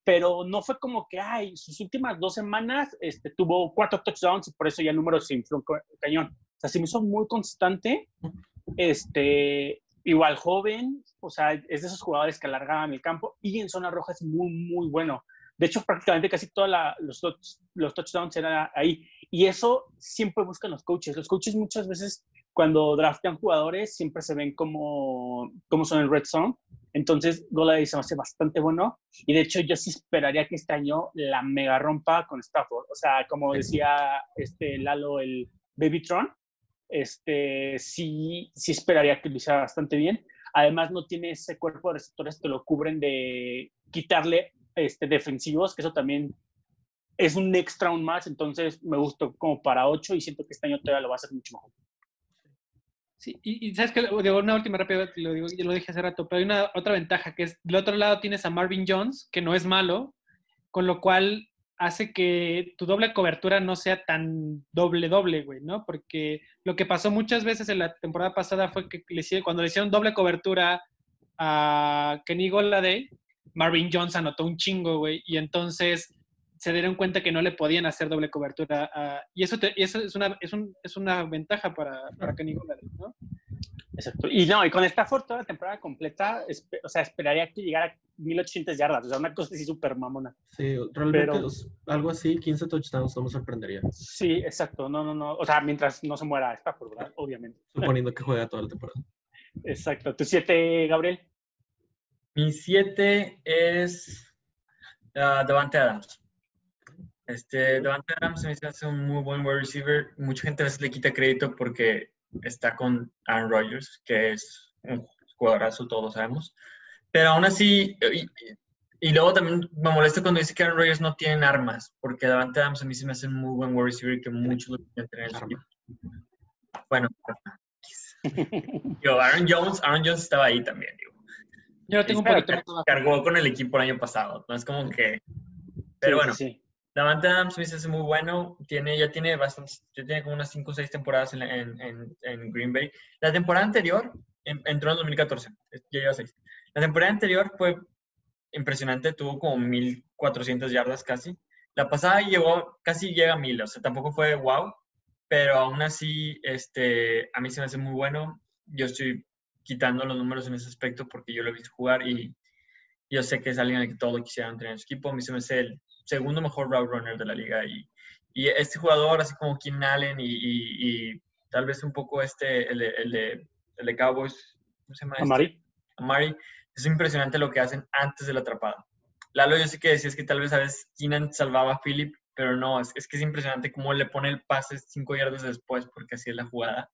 pero no fue como que, ay, sus últimas dos semanas este, tuvo cuatro touchdowns y por eso ya el número se infló cañón. O sea, se me hizo muy constante, este, igual joven, o sea, es de esos jugadores que alargaban el campo y en zona roja es muy, muy bueno. De hecho, prácticamente casi todos los, los touchdowns eran ahí. Y eso siempre buscan los coaches. Los coaches muchas veces cuando draftean jugadores siempre se ven como, como son en Red Zone. Entonces, Golladay se me hace bastante bueno. Y de hecho, yo sí esperaría que este año la mega rompa con Stafford. O sea, como decía este Lalo, el Babytron, este, sí, sí esperaría que lo hiciera bastante bien. Además, no tiene ese cuerpo de receptores que lo cubren de quitarle este, defensivos, que eso también es un extra aún más. Entonces, me gustó como para 8 y siento que este año todavía lo va a hacer mucho mejor. Sí, y, sabes que digo una última rápida, lo digo, yo lo dije hace rato, pero hay una otra ventaja que es del otro lado tienes a Marvin Jones, que no es malo, con lo cual hace que tu doble cobertura no sea tan doble doble, güey, ¿no? Porque lo que pasó muchas veces en la temporada pasada fue que le cuando le hicieron doble cobertura a Kenny Golladay, Marvin Jones anotó un chingo, güey, y entonces se dieron cuenta que no le podían hacer doble cobertura. a- y eso, te- y eso es, una, es, un- es una ventaja para, para Kenny Golladay, ¿no? Exacto. Y no, y con Stafford toda la temporada completa, o sea, esperaría que llegara a 1800 yardas. O sea, una cosa así súper mamona. Sí, realmente Pero- los- algo así, 15 touchdowns, no me sorprendería. Sí, exacto. No, no, no. O sea, mientras no se muera Stafford, ¿verdad? Obviamente. Suponiendo que juega toda la temporada. Exacto. ¿Tu siete, Gabriel? Mi 7 es uh, Devante Adams. Este, Devante Adams se me hace un muy buen wide receiver. Mucha gente a veces le quita crédito porque está con Aaron Rodgers, que es un jugadorazo, todos lo sabemos. Pero aún así, y, y luego también me molesta cuando dice que Aaron Rodgers no tienen armas, porque Devante Adams a mí se me hace un muy buen wide receiver que muchos lo quieren tener en su equipo. Bueno, digo, Aaron Jones, Aaron Jones estaba ahí también, digo Yo lo tengo un poquito cargó con el equipo el año pasado. No es como que. Pero Sí, bueno, sí, sí. Davante Adams me hace muy bueno. Tiene, ya tiene bastantes, ya tiene como unas 5 o 6 temporadas en, en, en- en Green Bay. La temporada anterior en- entró en 2014. Ya lleva 6. La temporada anterior fue impresionante. Tuvo como 1400 yardas casi. La pasada llegó, casi llega a 1000. O sea, tampoco fue wow. Pero aún así, este, a mí se me hace muy bueno. Yo estoy quitando los números en ese aspecto porque yo lo he visto jugar y yo sé que es alguien al que todos quisieran tener en su equipo. A mí se me hace el segundo mejor route runner de la liga. Y, y este jugador, así como Kim Allen y, y- y tal vez un poco este, el el de, el de Cowboys, ¿cómo se llama? este? Amari. Amari, es impresionante lo que hacen antes de la atrapada. Lalo, yo sé que decías que tal vez a veces Keenan salvaba a Philip, pero no, es, es que es impresionante cómo le pone el pase cinco yardas después, porque así es la jugada.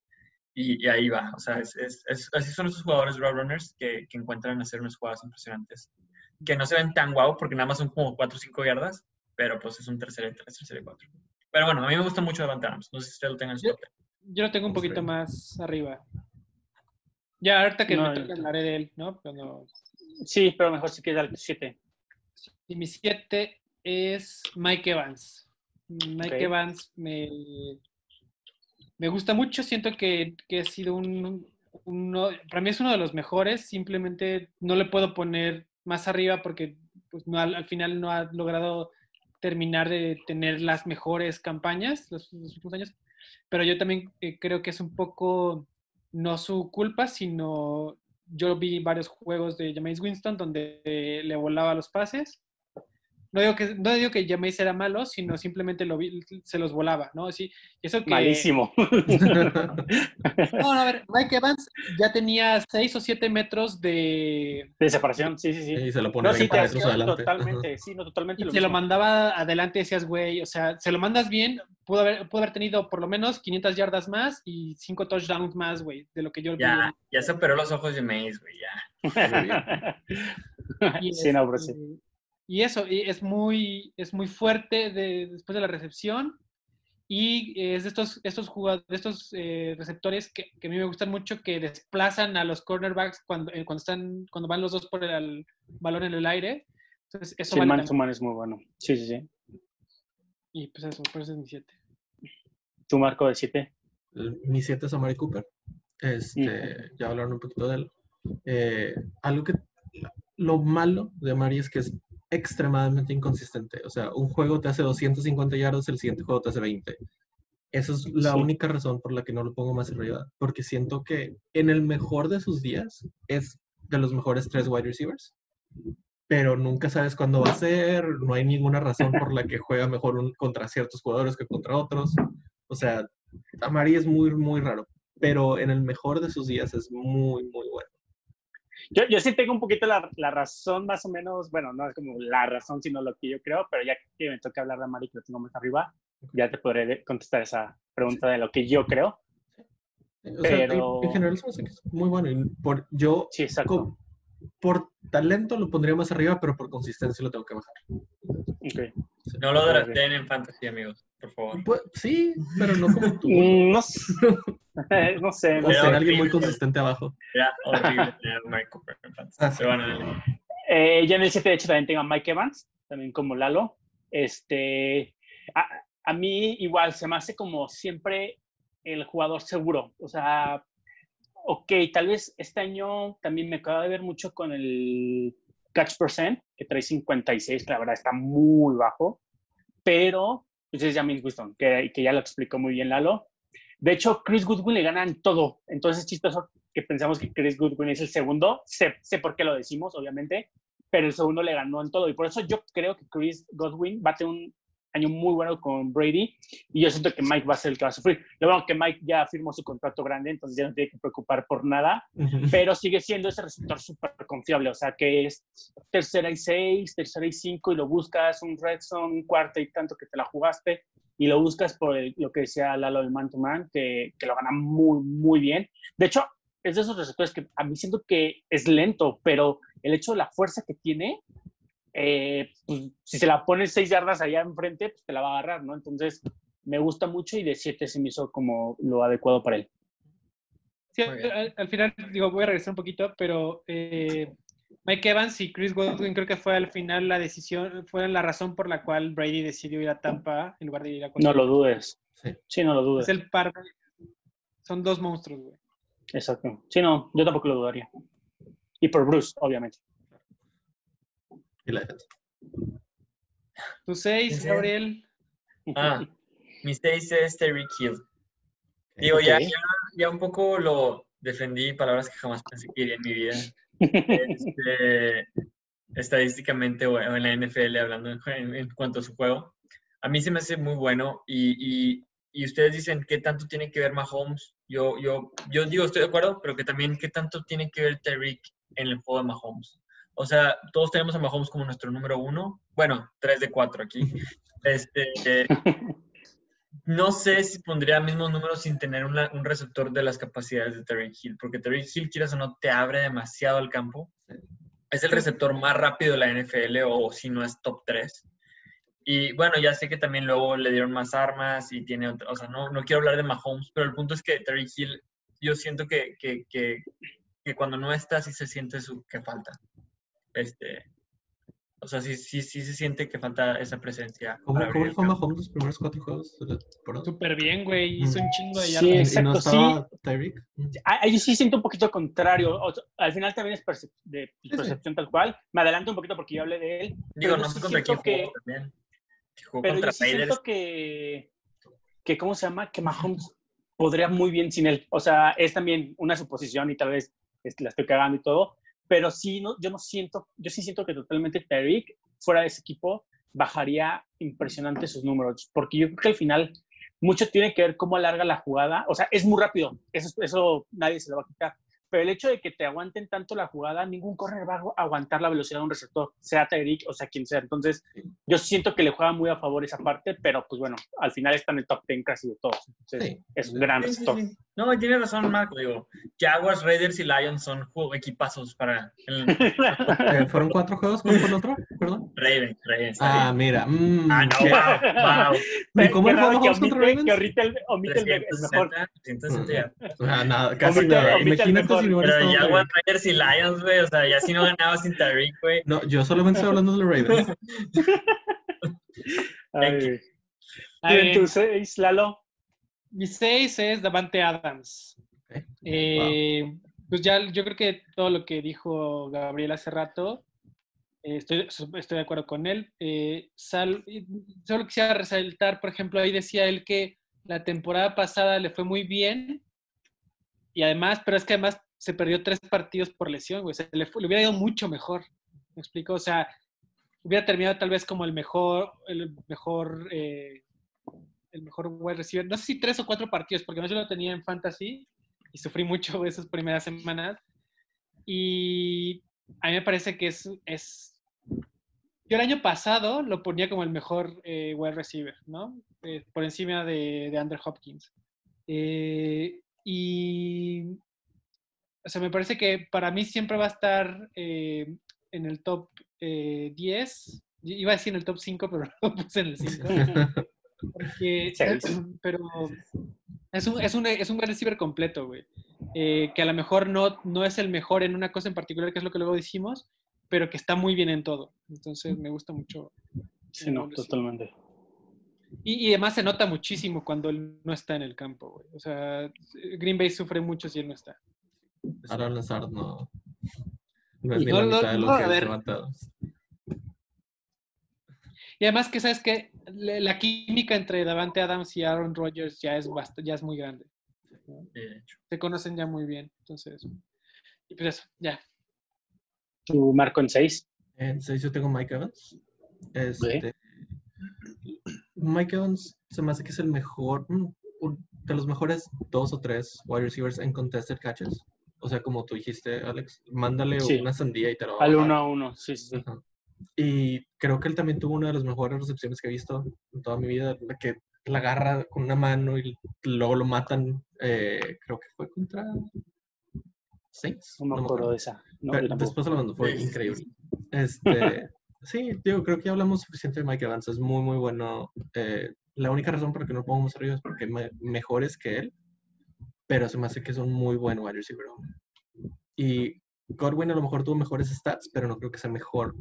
Y, y ahí va. O sea, es, es- así son esos jugadores route runners que, que encuentran hacer unas jugadas impresionantes. Que no se ven tan guau porque nada más son como 4 o 5 yardas, pero pues es un tercer y tres, tercer y cuatro. Pero bueno, a mí me gusta mucho Davante Adams. No sé si ustedes lo tengan en su Yo-. Yo lo tengo un poquito más arriba. Ya, ahorita que No, me hablaré de él, ¿no? Pero, Sí, pero mejor si quieres el 7. y mi 7 es Mike Evans. Mike. Evans me, me gusta mucho, siento que, que ha sido un, uno, para mí es uno de los mejores, simplemente no le puedo poner más arriba porque pues, no, al, al final no ha logrado terminar de tener las mejores campañas los, últimos años, pero yo también eh, creo que es un poco no su culpa, sino yo vi varios juegos de Jameis Winston donde le volaba los pases. No digo que, no digo que Jameis era malo, sino simplemente lo vi- se los volaba, ¿no? Sí, eso que, Malísimo. No, no, a ver, Mike Evans ya tenía 6 o 7 metros de... De separación, sí, sí, sí. Y se lo pone No, sí, 20 te metros adelante. totalmente, sí, no, totalmente. Y lo se lo mandaba adelante y decías, güey, o sea, se lo mandas bien, pudo haber, pudo haber tenido por lo menos 500 yardas más y 5 touchdowns más, güey, de lo que yo vi. Ya, ya se operó los ojos de Maze, güey, ya. Sí, no, pero sí. Y eso, y es muy, es muy fuerte de- después de la recepción. Y es de estos, estos, jugadores, de estos eh, receptores que, que a mí me gustan mucho, que desplazan a los cornerbacks cuando, eh, cuando, están, cuando van los dos por el, al- balón en el aire. Entonces, eso Sí, el vale man la- to man es muy bueno. Sí, sí, sí. Y pues eso, por eso es mi 7. Tu marco de 7. El- Mi 7 es Amari Cooper. Este, ya hablaron un poquito de él. Eh, algo que lo malo de Amari es que es extremadamente inconsistente. O sea, un juego te hace 250 yardas, el siguiente juego te hace 20. Esa es la Sí. única razón por la que no lo pongo más arriba. Porque siento que en el mejor de sus días es de los mejores tres wide receivers. Pero nunca sabes cuándo va a ser. No hay ninguna razón por la que juega mejor un- contra ciertos jugadores que contra otros. O sea, Amari es muy, muy raro. Pero en el mejor de sus días es muy, muy bueno. Yo, yo sí tengo un poquito la, la razón, más o menos, bueno, no es como la razón, sino lo que yo creo, pero ya que me toca hablar de Mari, que lo tengo más arriba, ya te podré contestar esa pregunta de lo que yo creo. O sea, en- Pero- en, general se me hace que es muy bueno. Por, yo, Sí, exacto. Por talento lo pondría más arriba, pero por consistencia lo tengo que bajar. Ok. No lo drafteen en fantasy, amigos, por favor. Pues, sí, pero no como tú. Mm, No, sé. no sé. O no sé. alguien muy consistente abajo. Era horrible tener Mari Cooper en fantasy. Ah, sí. Pero bueno, dale. Eh, ya en el 7, de hecho, también tengo a Mike Evans, también como Lalo. Este, a, a mí igual se me hace como siempre el jugador seguro. O sea, ok, tal vez este año también me acaba de ver mucho con el catch percent, que trae 56, que la verdad está muy bajo, pero pues es James Winston, que, que ya lo explicó muy bien Lalo. De hecho, Chris Goodwin le gana en todo, entonces es chistoso que pensamos que Chris Goodwin es el segundo, sé, sé por qué lo decimos, obviamente, pero el segundo le ganó en todo, y por eso yo creo que Chris Godwin va a tener un año muy bueno con Brady, y yo siento que Mike va a ser el que va a sufrir. Lo bueno que Mike ya firmó su contrato grande, entonces ya no tiene que preocupar por nada, Ujú. pero sigue siendo ese receptor súper confiable, o sea, que es tercera y seis, tercera y cinco, y lo buscas un red zone, un cuarto y tanto que te la jugaste, y lo buscas por el- lo que decía Lalo del man to man, que, que lo gana muy, muy bien. De hecho, es de esos receptores que a mí siento que es lento, pero el hecho de la fuerza que tiene, eh, pues, si se la pones seis yardas allá enfrente, pues te la va a agarrar, ¿no? Entonces, me gusta mucho y de siete se me hizo como lo adecuado para él. Sí, al final, digo, voy a regresar un poquito, pero eh, Mike Evans y Chris Godwin creo que fue al final la decisión, fue la razón por la cual Brady decidió ir a Tampa en lugar de ir a No lo dudes. Sí. Sí, no lo dudes. Es el par de- Son dos monstruos, güey. Exacto. Sí, no, yo tampoco lo dudaría. Y por Bruce, obviamente. Y la defensa. Tu seis, Sí. Gabriel. Ah, mi 6 es Terry Hill. Digo, ya, Ok. ya, ya un poco lo defendí, palabras que jamás pensé que diría en mi vida. Este, estadísticamente o en la NFL, hablando en, en- en cuanto a su juego. A mí se me hace muy bueno y, y- y ustedes dicen qué tanto tiene que ver Mahomes. Yo, yo, yo digo, estoy de acuerdo, pero que también qué tanto tiene que ver Terry en el juego de Mahomes. O sea, todos tenemos a Mahomes como nuestro número uno. Bueno, tres de cuatro aquí. Este, eh, no sé si pondría mismos números sin tener una- un receptor de las capacidades de Terry Hill, porque Terry Hill, quieras o no, te abre demasiado el campo. Es el receptor más rápido de la NFL, o si no es top 3. Y bueno, ya sé que también luego le dieron más armas y tiene otra, o sea, no, no quiero hablar de Mahomes, pero el punto es que Terry Hill, yo siento que, que, que, que cuando no está, sí se siente su, que falta. Este, o sea, sí, sí, sí se siente que falta esa presencia. ¿Cómo, cómo fue. Mahomes los primeros cuatro juegos? Súper bien, güey. Hizo un chingo de Sí, yardas. ¿Y- ¿Y exacto, no sí. estaba Tyreek? Mm. Ah, Yo sí siento un poquito contrario. O sea, al final también es percep- de sí. percepción tal cual. Me adelanto un poquito porque yo hablé de él. Digo, no sé sí contra quién que- también. Jugó Pero contra yo sí Raiders. siento que, que, ¿cómo se llama? Que Mahomes podría muy bien sin él. O sea, es también una suposición y tal vez este, la estoy cagando y todo. Pero sí, no, yo no siento, yo sí siento que totalmente Tyreek, fuera de ese equipo, bajaría impresionante sus números. Porque yo creo que al final mucho tiene que ver cómo alarga la jugada. O sea, es muy rápido. Eso, eso nadie se lo va a quitar. Pero el hecho de que te aguanten tanto la jugada, ningún corner va a aguantar la velocidad de un receptor, sea Tyreek o sea quien sea. Entonces, yo siento que le juega muy a favor esa parte, pero pues bueno, al final está en el top 10 casi de todos. Entonces, Sí. es un gran Sí, sí, receptor. sí. No, tiene razón, Marco. Digo, Jaguars, Raiders y Lions son juego- equipazos para el Eh, ¿Fueron cuatro juegos? ¿Cuál fue el otro? Perdón. Ravens. Ravens Ah, mira. mm, Ah, no, wow, wow. ¿Y cómo jugamos que contra Ravens? que omite el, omite el, el mejor. 360, 360 ya. Ah, nada, casi Omite- nada. omite el Imagínate mejor, si no Pero Jaguars. Raiders y Lions, güey, o sea, ya si no ganaba sin Tyreek, güey. No, yo solamente estoy hablando de los Ravens. Ay, A ver, entonces, Lalo, Mi 6 es Davante Adams. Eh, Pues ya yo creo que todo lo que dijo Gabriel hace rato, eh, estoy, estoy de acuerdo con él. Eh, sal- y solo quisiera resaltar, por ejemplo, ahí decía él que la temporada pasada le fue muy bien y además, pero es que además se perdió tres partidos por lesión, güey. Se le, le hubiera ido mucho mejor. ¿Me explico? O sea, hubiera terminado tal vez como el mejor, el mejor, eh, el mejor wide receiver. No sé si tres o cuatro partidos, porque no yo lo tenía en fantasy y sufrí mucho esas primeras semanas. Y a mí me parece que es, es... Yo el año pasado lo ponía como el mejor eh, wide receiver, ¿no? Eh, por encima de, de Andrew Hopkins. Eh, y... O sea, me parece que para mí siempre va a estar eh, en el top eh, 10. Iba a decir en el top 5, pero lo puse en el 5. Porque, pero es un, es un, es un receiver completo, güey. Eh, que a lo mejor no, no es el mejor en una cosa en particular, que es lo que luego decimos, pero que está muy bien en todo. Entonces me gusta mucho. Sí, no, totalmente. Y, y además se nota muchísimo cuando él no está en el campo, güey. O sea, Green Bay sufre mucho si él no está. Ahora Lazard no. No es Y ni no, la no, mitad de lo no, que levantado. Y además que sabes que la química entre Davante Adams y Aaron Rodgers ya es, bast- ya es muy grande. De hecho. Se conocen ya muy bien. Entonces, y pues eso, ya. Tu marco en 6. En 6 yo tengo Mike Evans. Este, Mike Evans se me hace que es el mejor, de los mejores dos o tres wide receivers en contested catches. O sea, como tú dijiste, Alex, mándale Sí. una sandía y te lo va a Al bajar. 1 a 1, sí, sí. Ajá. Y creo que él también tuvo una de las mejores recepciones que he visto en toda mi vida, la que la agarra con una mano y luego lo matan, eh, creo que fue contra Saints. No me me acuerdo de esa. No, pero después se lo mandó, fue increíble. Este, sí, digo, creo que ya hablamos suficiente de Mike Evans, es muy, muy bueno. Eh, la única razón por la que no lo pongo más arriba es porque me, mejores que él, pero se me hace que es un muy buen wide receiver. Y Godwin a lo mejor tuvo mejores stats, pero no creo que sea mejor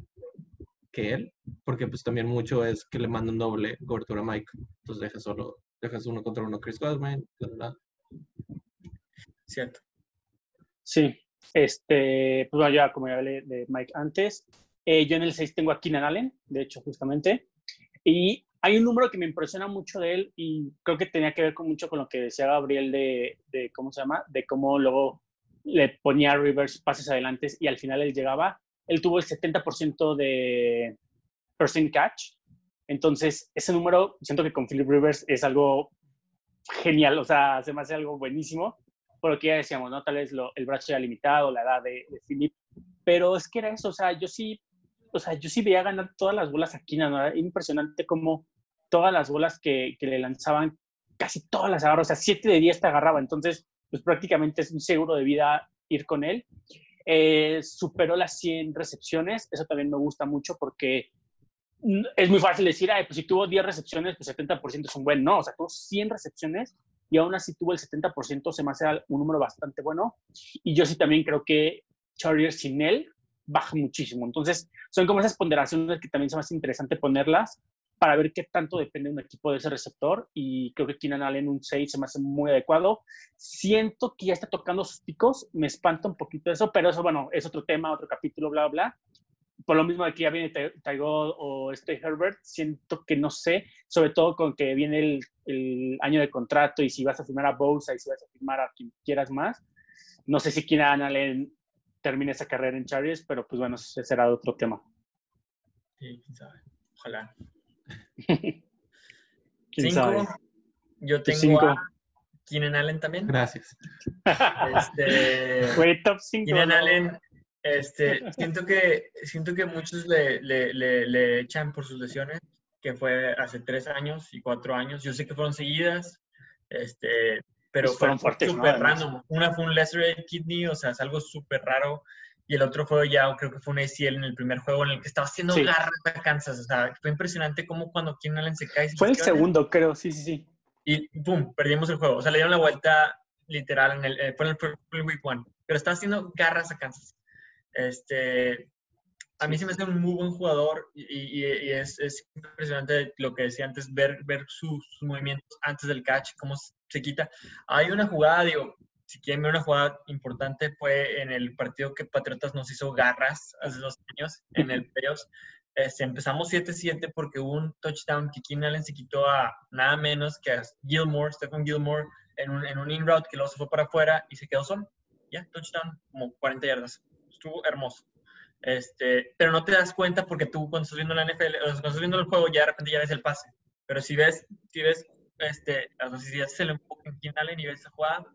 que él, porque pues también mucho es que le mandan doble cobertura a Mike, entonces dejas solo, dejas uno contra uno Chris Godwin. Cierto. Sí, este, pues bueno, ya como ya hablé de Mike antes, eh, yo en el 6 tengo a Keenan Allen, de hecho, justamente, y hay un número que me impresiona mucho de él y creo que tenía que ver con mucho con lo que decía Gabriel de, de ¿cómo se llama? De cómo luego le ponía Rivers pases adelante y al final él llegaba. Él tuvo el 70% de percent catch, entonces ese número, siento que con Philip Rivers es algo genial, o sea, se me hace algo buenísimo porque ya decíamos, ¿no? Tal vez lo- el brazo era limitado, la edad de, de Philip, pero es que era eso, o sea, yo sí, o sea, yo sí veía ganar todas las bolas a ¿no? Era impresionante como todas las bolas que, que le lanzaban, casi todas las agarraba, o sea, 7 de 10 te agarraba, entonces, pues prácticamente es un seguro de vida ir con él. Eh, superó las 100 recepciones, eso también me gusta mucho porque mm, es muy fácil decir, Ay, pues si tuvo 10 recepciones, pues 70% es un buen, no, o sea, tuvo 100 recepciones y aún así tuvo el 70%, se me hace un número bastante bueno. Y yo sí también creo que Chargers sin él baja muchísimo. Entonces, son como esas ponderaciones que también se hace interesante ponerlas para ver qué tanto depende un equipo de ese receptor. Y creo que Keenan Allen un 6 se me hace muy adecuado. Siento que ya está tocando sus picos, me espanta un poquito eso, pero eso, bueno, es otro tema, otro capítulo, bla, bla. Por lo mismo de que ya viene Tyrod o este Herbert, siento que no sé, sobre todo con que viene el, el año de contrato y si vas a firmar a Bosa y si vas a firmar a quien quieras más. No sé si Keenan Allen termine esa carrera en Chargers, pero pues bueno, ese será otro tema. Sí, quién sabe. Ojalá. ¿Quién Cinco. sabe? Yo Tu tengo cinco. a Keenan Allen también. Gracias. Este, Güey, top 5. Keenan Allen, este, siento que, siento que muchos le, le, le, le echan por sus lesiones, que fue hace tres años y cuatro años. Yo sé que fueron seguidas, este, pero Pues fueron fuertes, ¿no? súper Además. random. Una fue un lacerated kidney, o sea, es algo súper raro. Y el otro fue ya, creo que fue un ACL en el primer juego en el que estaba haciendo Sí. garras a Kansas. O sea, fue impresionante cómo cuando Keenan Allen se cae. se Fue el segundo, creo, sí, sí, sí. y ¡pum! Perdimos el juego. O sea, le dieron la vuelta literal en el, eh, fue en el, fue el week one. Pero está haciendo garras a Kansas. Este, a mí se me hace un muy buen jugador y, y- y es, es impresionante lo que decía antes, ver, ver sus, movimientos antes del catch, cómo se- quita. Hay una jugada, digo, si quieren ver una jugada importante, fue en el partido que Patriotas nos hizo garras hace dos años, en el playoffs. Este, empezamos 7-7 porque hubo un touchdown que Keenan Allen se quitó a nada menos que a Gilmore, Stephen Gilmore, en un, en un in-route que luego se fue para afuera y se quedó solo. Ya, touchdown, como 40 yardas. Estuvo hermoso. Este, pero no te das cuenta porque tú cuando estás viendo la NFL, cuando estás viendo el juego, ya de repente ya ves el pase. Pero si ves, si ves, este, o sea, si haces el enfoque en Keenan Allen y ves esa jugada,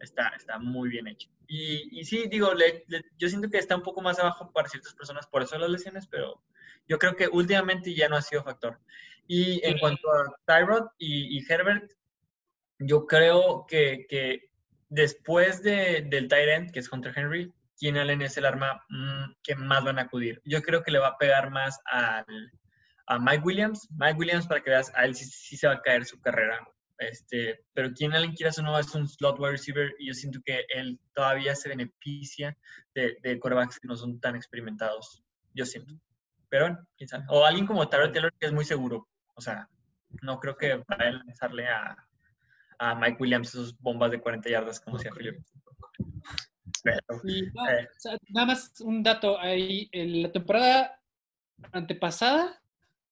está, está muy bien hecho. Y, y sí, digo, le- le- yo siento que está un poco más abajo para ciertas personas por eso las lesiones, pero yo creo que últimamente ya no ha sido factor. Y en cuanto a Tyrod y, y Herbert, yo creo que, que después de, del tight end, que es Hunter Henry, Keenan Allen es el arma mm, que más van a acudir. Yo creo que le va a pegar más al, a Mike Williams. Mike Williams, para que veas, a él sí, sí se va a caer su carrera. Este, pero Keenan Allen, quieras o no, es un slot wide receiver y yo siento que él todavía se beneficia de, de quarterbacks que no son tan experimentados. Yo siento. Pero bueno, quién sabe. O alguien como Tyrod Taylor que es muy seguro. O sea, no creo que vaya a lanzarle a, a Mike Williams sus bombas de 40 yardas como decía Philip. Pero, Y, no, Eh. o sea, nada más un dato ahí. En la temporada antepasada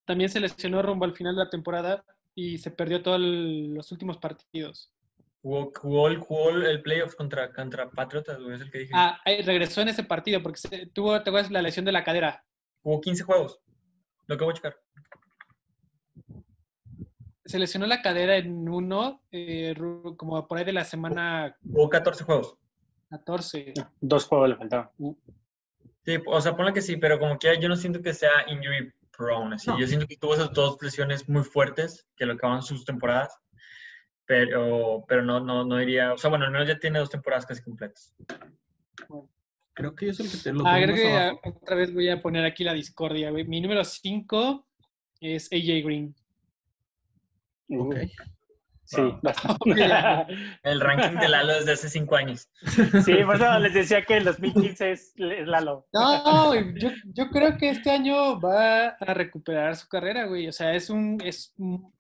también se lesionó rumbo al final de la temporada y se perdió todos los últimos partidos. jugó, jugó el, jugó el playoff contra, contra Patriotas, es el que dije. Ah, ahí regresó en ese partido porque se- tuvo, ¿te acuerdas? La lesión de la cadera. Jugó 15 juegos. Lo que voy a checar. Se lesionó la cadera en uno, eh, como por ahí de la semana Jugó 14 juegos. 14. Dos juegos le faltaban. Sí, o sea, ponle que sí, pero como que yo no siento que sea injury prone. Así. No. Yo siento que tuvo esas dos lesiones muy fuertes que lo acaban sus temporadas. Pero, pero no, no, no diría. O sea, bueno, al menos ya tiene dos temporadas casi completas. Creo que yo soy el que te lo Ah, creo que abajo. otra vez voy a poner aquí la discordia, güey. Mi número 5 es AJ Green. Ok. Sí, Wow. bastante. El ranking de Lalo desde hace cinco años. sí, por eso les decía que el 2015 es, es Lalo. No, yo, yo creo que este año va a recuperar su carrera, güey. O sea, es un, es un-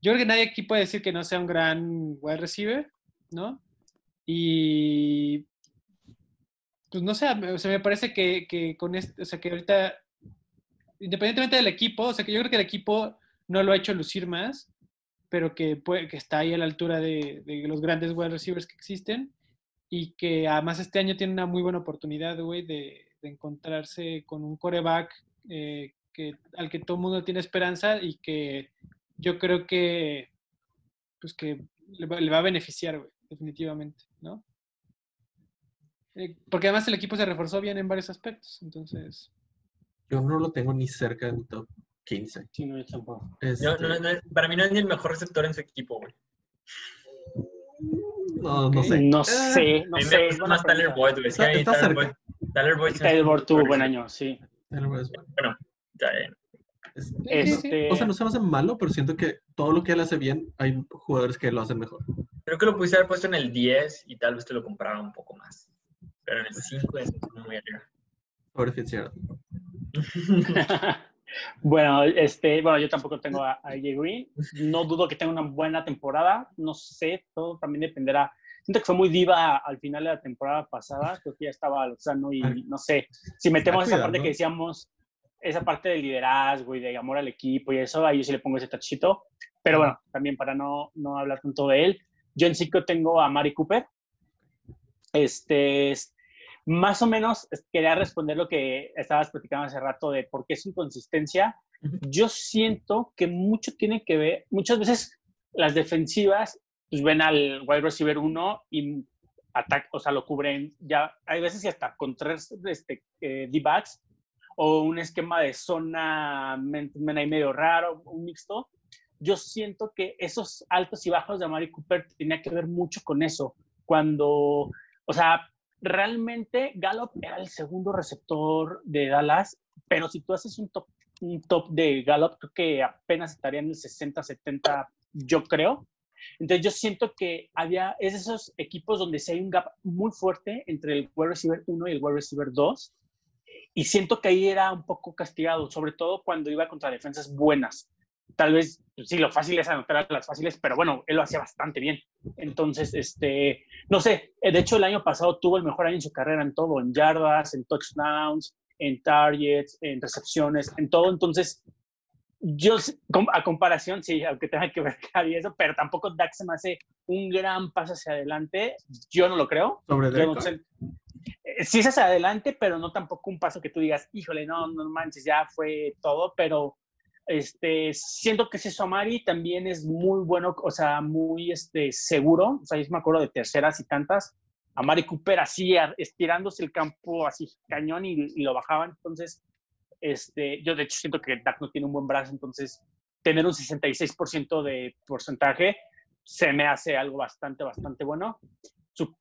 Yo creo que nadie aquí puede decir que no sea un gran wide receiver, ¿no? Y... Pues no sé, o sea, me parece que, que con este, o sea, que ahorita, independientemente del equipo, o sea, que yo creo que el equipo no lo ha hecho lucir más, pero que, puede, que está ahí a la altura de, de los grandes wide receivers que existen y que además este año tiene una muy buena oportunidad, güey, de, encontrarse con un coreback eh, al que todo el mundo tiene esperanza y que yo creo que, pues que le va, le va a beneficiar, güey, definitivamente, ¿no? Eh, porque además el equipo se reforzó bien en varios aspectos, entonces... Yo no lo tengo ni cerca de mi top 15. Sí, no, yo tampoco. Este, No, no, no, para mí no es ni el mejor receptor en su equipo, güey. no, no sé. No Eh, sé, no sé. es más Tyler. Boyd, güey. Está- está Tyler cerca. Boyd- Tyler Boyd. Tyler Boyd tuvo buen año, sí. Tal vez, bueno. Bueno. Es- Sí, sí, sí. Este, O sea, no se me hace malo, pero siento que todo lo que él hace bien, hay jugadores que lo hacen mejor. Creo que lo pudiste haber puesto en el 10 y tal vez te lo compraba un poco más. Pero en el 5 es muy arriba. Sobre Fitzgerald. bueno, este, bueno, yo tampoco tengo a, a Green. No dudo que tenga una buena temporada. No sé, todo también dependerá. Siento que fue muy diva al final de la temporada pasada. Creo que ya estaba Lozano y no sé. Si metemos esa parte que decíamos, esa parte del liderazgo y de amor al equipo y eso, ahí yo sí le pongo ese tachito. Pero bueno, también para no, no hablar tanto de él. Yo en cinco tengo a Mari Cooper. Este, es- más o menos es- quería responder lo que estabas platicando hace rato de por qué su inconsistencia. Yo siento que mucho tiene que ver, muchas veces las defensivas pues ven al wide receiver 1 y ataca, o sea, lo cubren ya, hay veces y hasta con tres este, eh, D-backs o un esquema de zona men, men ahí medio raro, un mixto. Yo siento que esos altos y bajos de Amari Cooper tenía que ver mucho con eso. Cuando, o sea, realmente Gallup era el segundo receptor de Dallas, pero si tú haces un top, un top de Gallup, creo que apenas estaría en el 60, 70, yo creo. Entonces yo siento que había, es esos equipos donde sí hay un gap muy fuerte entre el wide receiver 1 y el wide receiver 2. Y siento que ahí era un poco castigado, sobre todo cuando iba contra defensas buenas. Tal vez, pues, sí, lo fácil es anotar a las fáciles, pero bueno, él lo hacía bastante bien. Entonces, este, no sé, eh, de hecho el año pasado tuvo el mejor año en su carrera en todo, en yardas, en touchdowns, en targets, en recepciones, en todo. Entonces, yo, a comparación, sí, aunque tenga que ver y eso, pero tampoco Dak se me hace un gran paso hacia adelante. Yo no lo creo. Sobre no sé. Eh, Sí es hacia adelante, pero no tampoco un paso que tú digas, híjole, no, no manches, ya fue todo, pero este, siento que ese Amari también es muy bueno, o sea, muy este, seguro. O sea, yo me acuerdo de terceras y tantas. Amari Cooper así, a- estirándose el campo así, cañón y, y lo bajaban. Entonces, este, yo de hecho siento que Dak no tiene un buen brazo, entonces tener un 66% de porcentaje se me hace algo bastante, bastante bueno.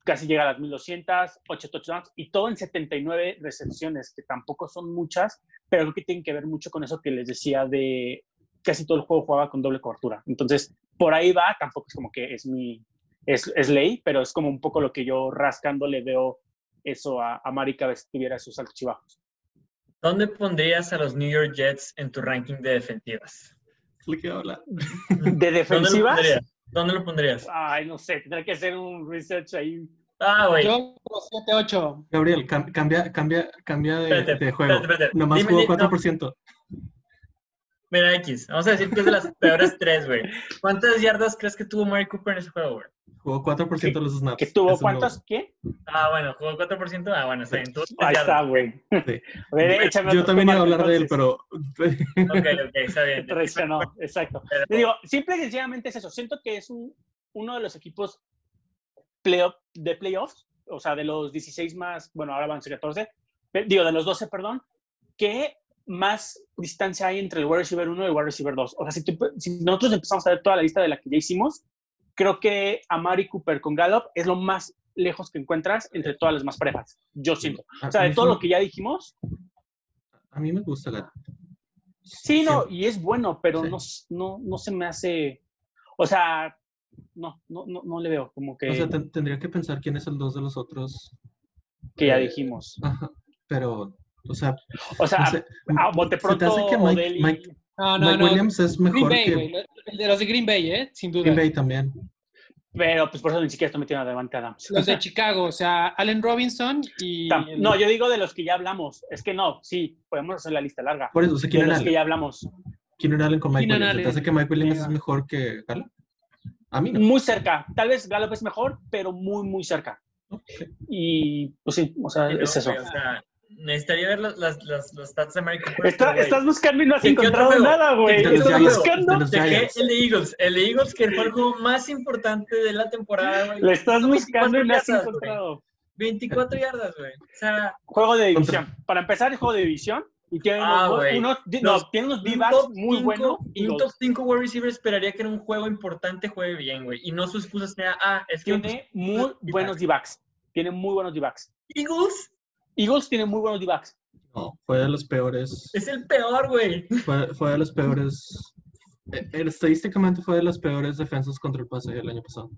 Casi llega a las 1200, 8 touchdowns y todo en 79 recepciones, que tampoco son muchas, pero creo que tienen que ver mucho con eso que les decía de casi todo el juego jugaba con doble cobertura. Entonces, por ahí va, tampoco es como que es mi, es, es ley, pero es como un poco lo que yo rascando le veo eso a, a Mari cada vez que tuviera sus altos y bajos. ¿Dónde pondrías a los New York Jets en tu ranking de defensivas? De ¿Dónde lo defensivas? ¿Dónde lo pondrías? ay, no sé, tendré que hacer un research ahí. Ah, güey. Yo como 7-8. Gabriel, cam- cambia, cambia, cambia de, Espérate, de juego. espérate, espérate. Nomás Dime, jugó di- no. 4%. Mira, X. Vamos a decir que es de las peores tres, güey. ¿Cuántas yardas crees que tuvo Mari Cooper en ese juego, güey? Jugó 4% de los snaps. ¿Que tuvo Eso no- cuántos? ¿Qué? Ah, bueno, jugó 4%. Ah, bueno, está bien. Ahí está, güey. Sí. A ver, échame Yo también iba a hablar de él, entonces. pero Ok, ok, está bien. Traicionó, exacto. Pero- Le digo, simple y sencillamente es eso. Siento que es un, uno de los equipos playoff, de playoffs, o sea, de los 16 más, bueno, ahora van a ser 14, pe- digo, de los 12, perdón, que más distancia hay entre el wide receiver 1 y el wide receiver 2. O sea, si, tú- si nosotros empezamos a ver toda la lista de la que ya hicimos, creo que Amari Cooper con Gallup es lo más lejos que encuentras entre todas las más parejas. Yo siento. O sea, de todo lo que ya dijimos, A mí me gusta Gato. Sí, no, y es bueno, pero no, no, no se me hace. O sea, no, no, no, no le veo como que, O sea, ten- tendría que pensar quién es el dos de los otros. que ya eh, dijimos. Ajá. Pero, o sea, O sea, a bote ¿se te pronto, hace que Mike, Odell y- Mike- No, no, Mike no. Williams es Green mejor Bay, que de los de Green Bay, ¿eh? Sin duda. Green Bay también? pero pues por eso ni siquiera estoy metiendo adelante Adams. Los de Chicago, o sea, Allen Robinson y... Tam- el- No, yo digo de los que ya hablamos. Es que no, sí, podemos hacer la lista larga. Por eso, o sea, De Keenan los que ya hablamos. Keenan Allen con Mike Keenan Williams. ¿Se te hace que Mike Williams es mejor que Gallup? A mí no. Muy cerca. Tal vez Gallup es mejor, pero muy, muy cerca. Y pues sí, o sea, es eso. o sea, necesitaría ver las, las, las, los stats de Mari Cooper. Está- estás buscando y no has ¿De qué otro encontrado nada, güey. ¿De De qué los otro Giants. juego? buscando. El de Eagles. El de Eagles, que fue el juego más importante de la temporada, güey. Lo estás buscando y no has 24 yardas, güey. encontrado. 24 yardas, güey. O sea, Juego de Contra- división. Para empezar, el juego de división. Y tiene Ah, unos, unos, no, unos un muy cinco- buenos. y un top 5 wide receiver esperaría que en un juego importante juegue bien, güey. Y no su excusa sea, ah, es que Tiene muy buenos D-backs. Tiene muy buenos D-backs. Eagles Eagles tiene muy buenos D-backs. No, fue de los peores. es el peor, güey. Fue, fue de los peores. eh, eh, Estadísticamente fue de las peores defensas contra el pase el año pasado.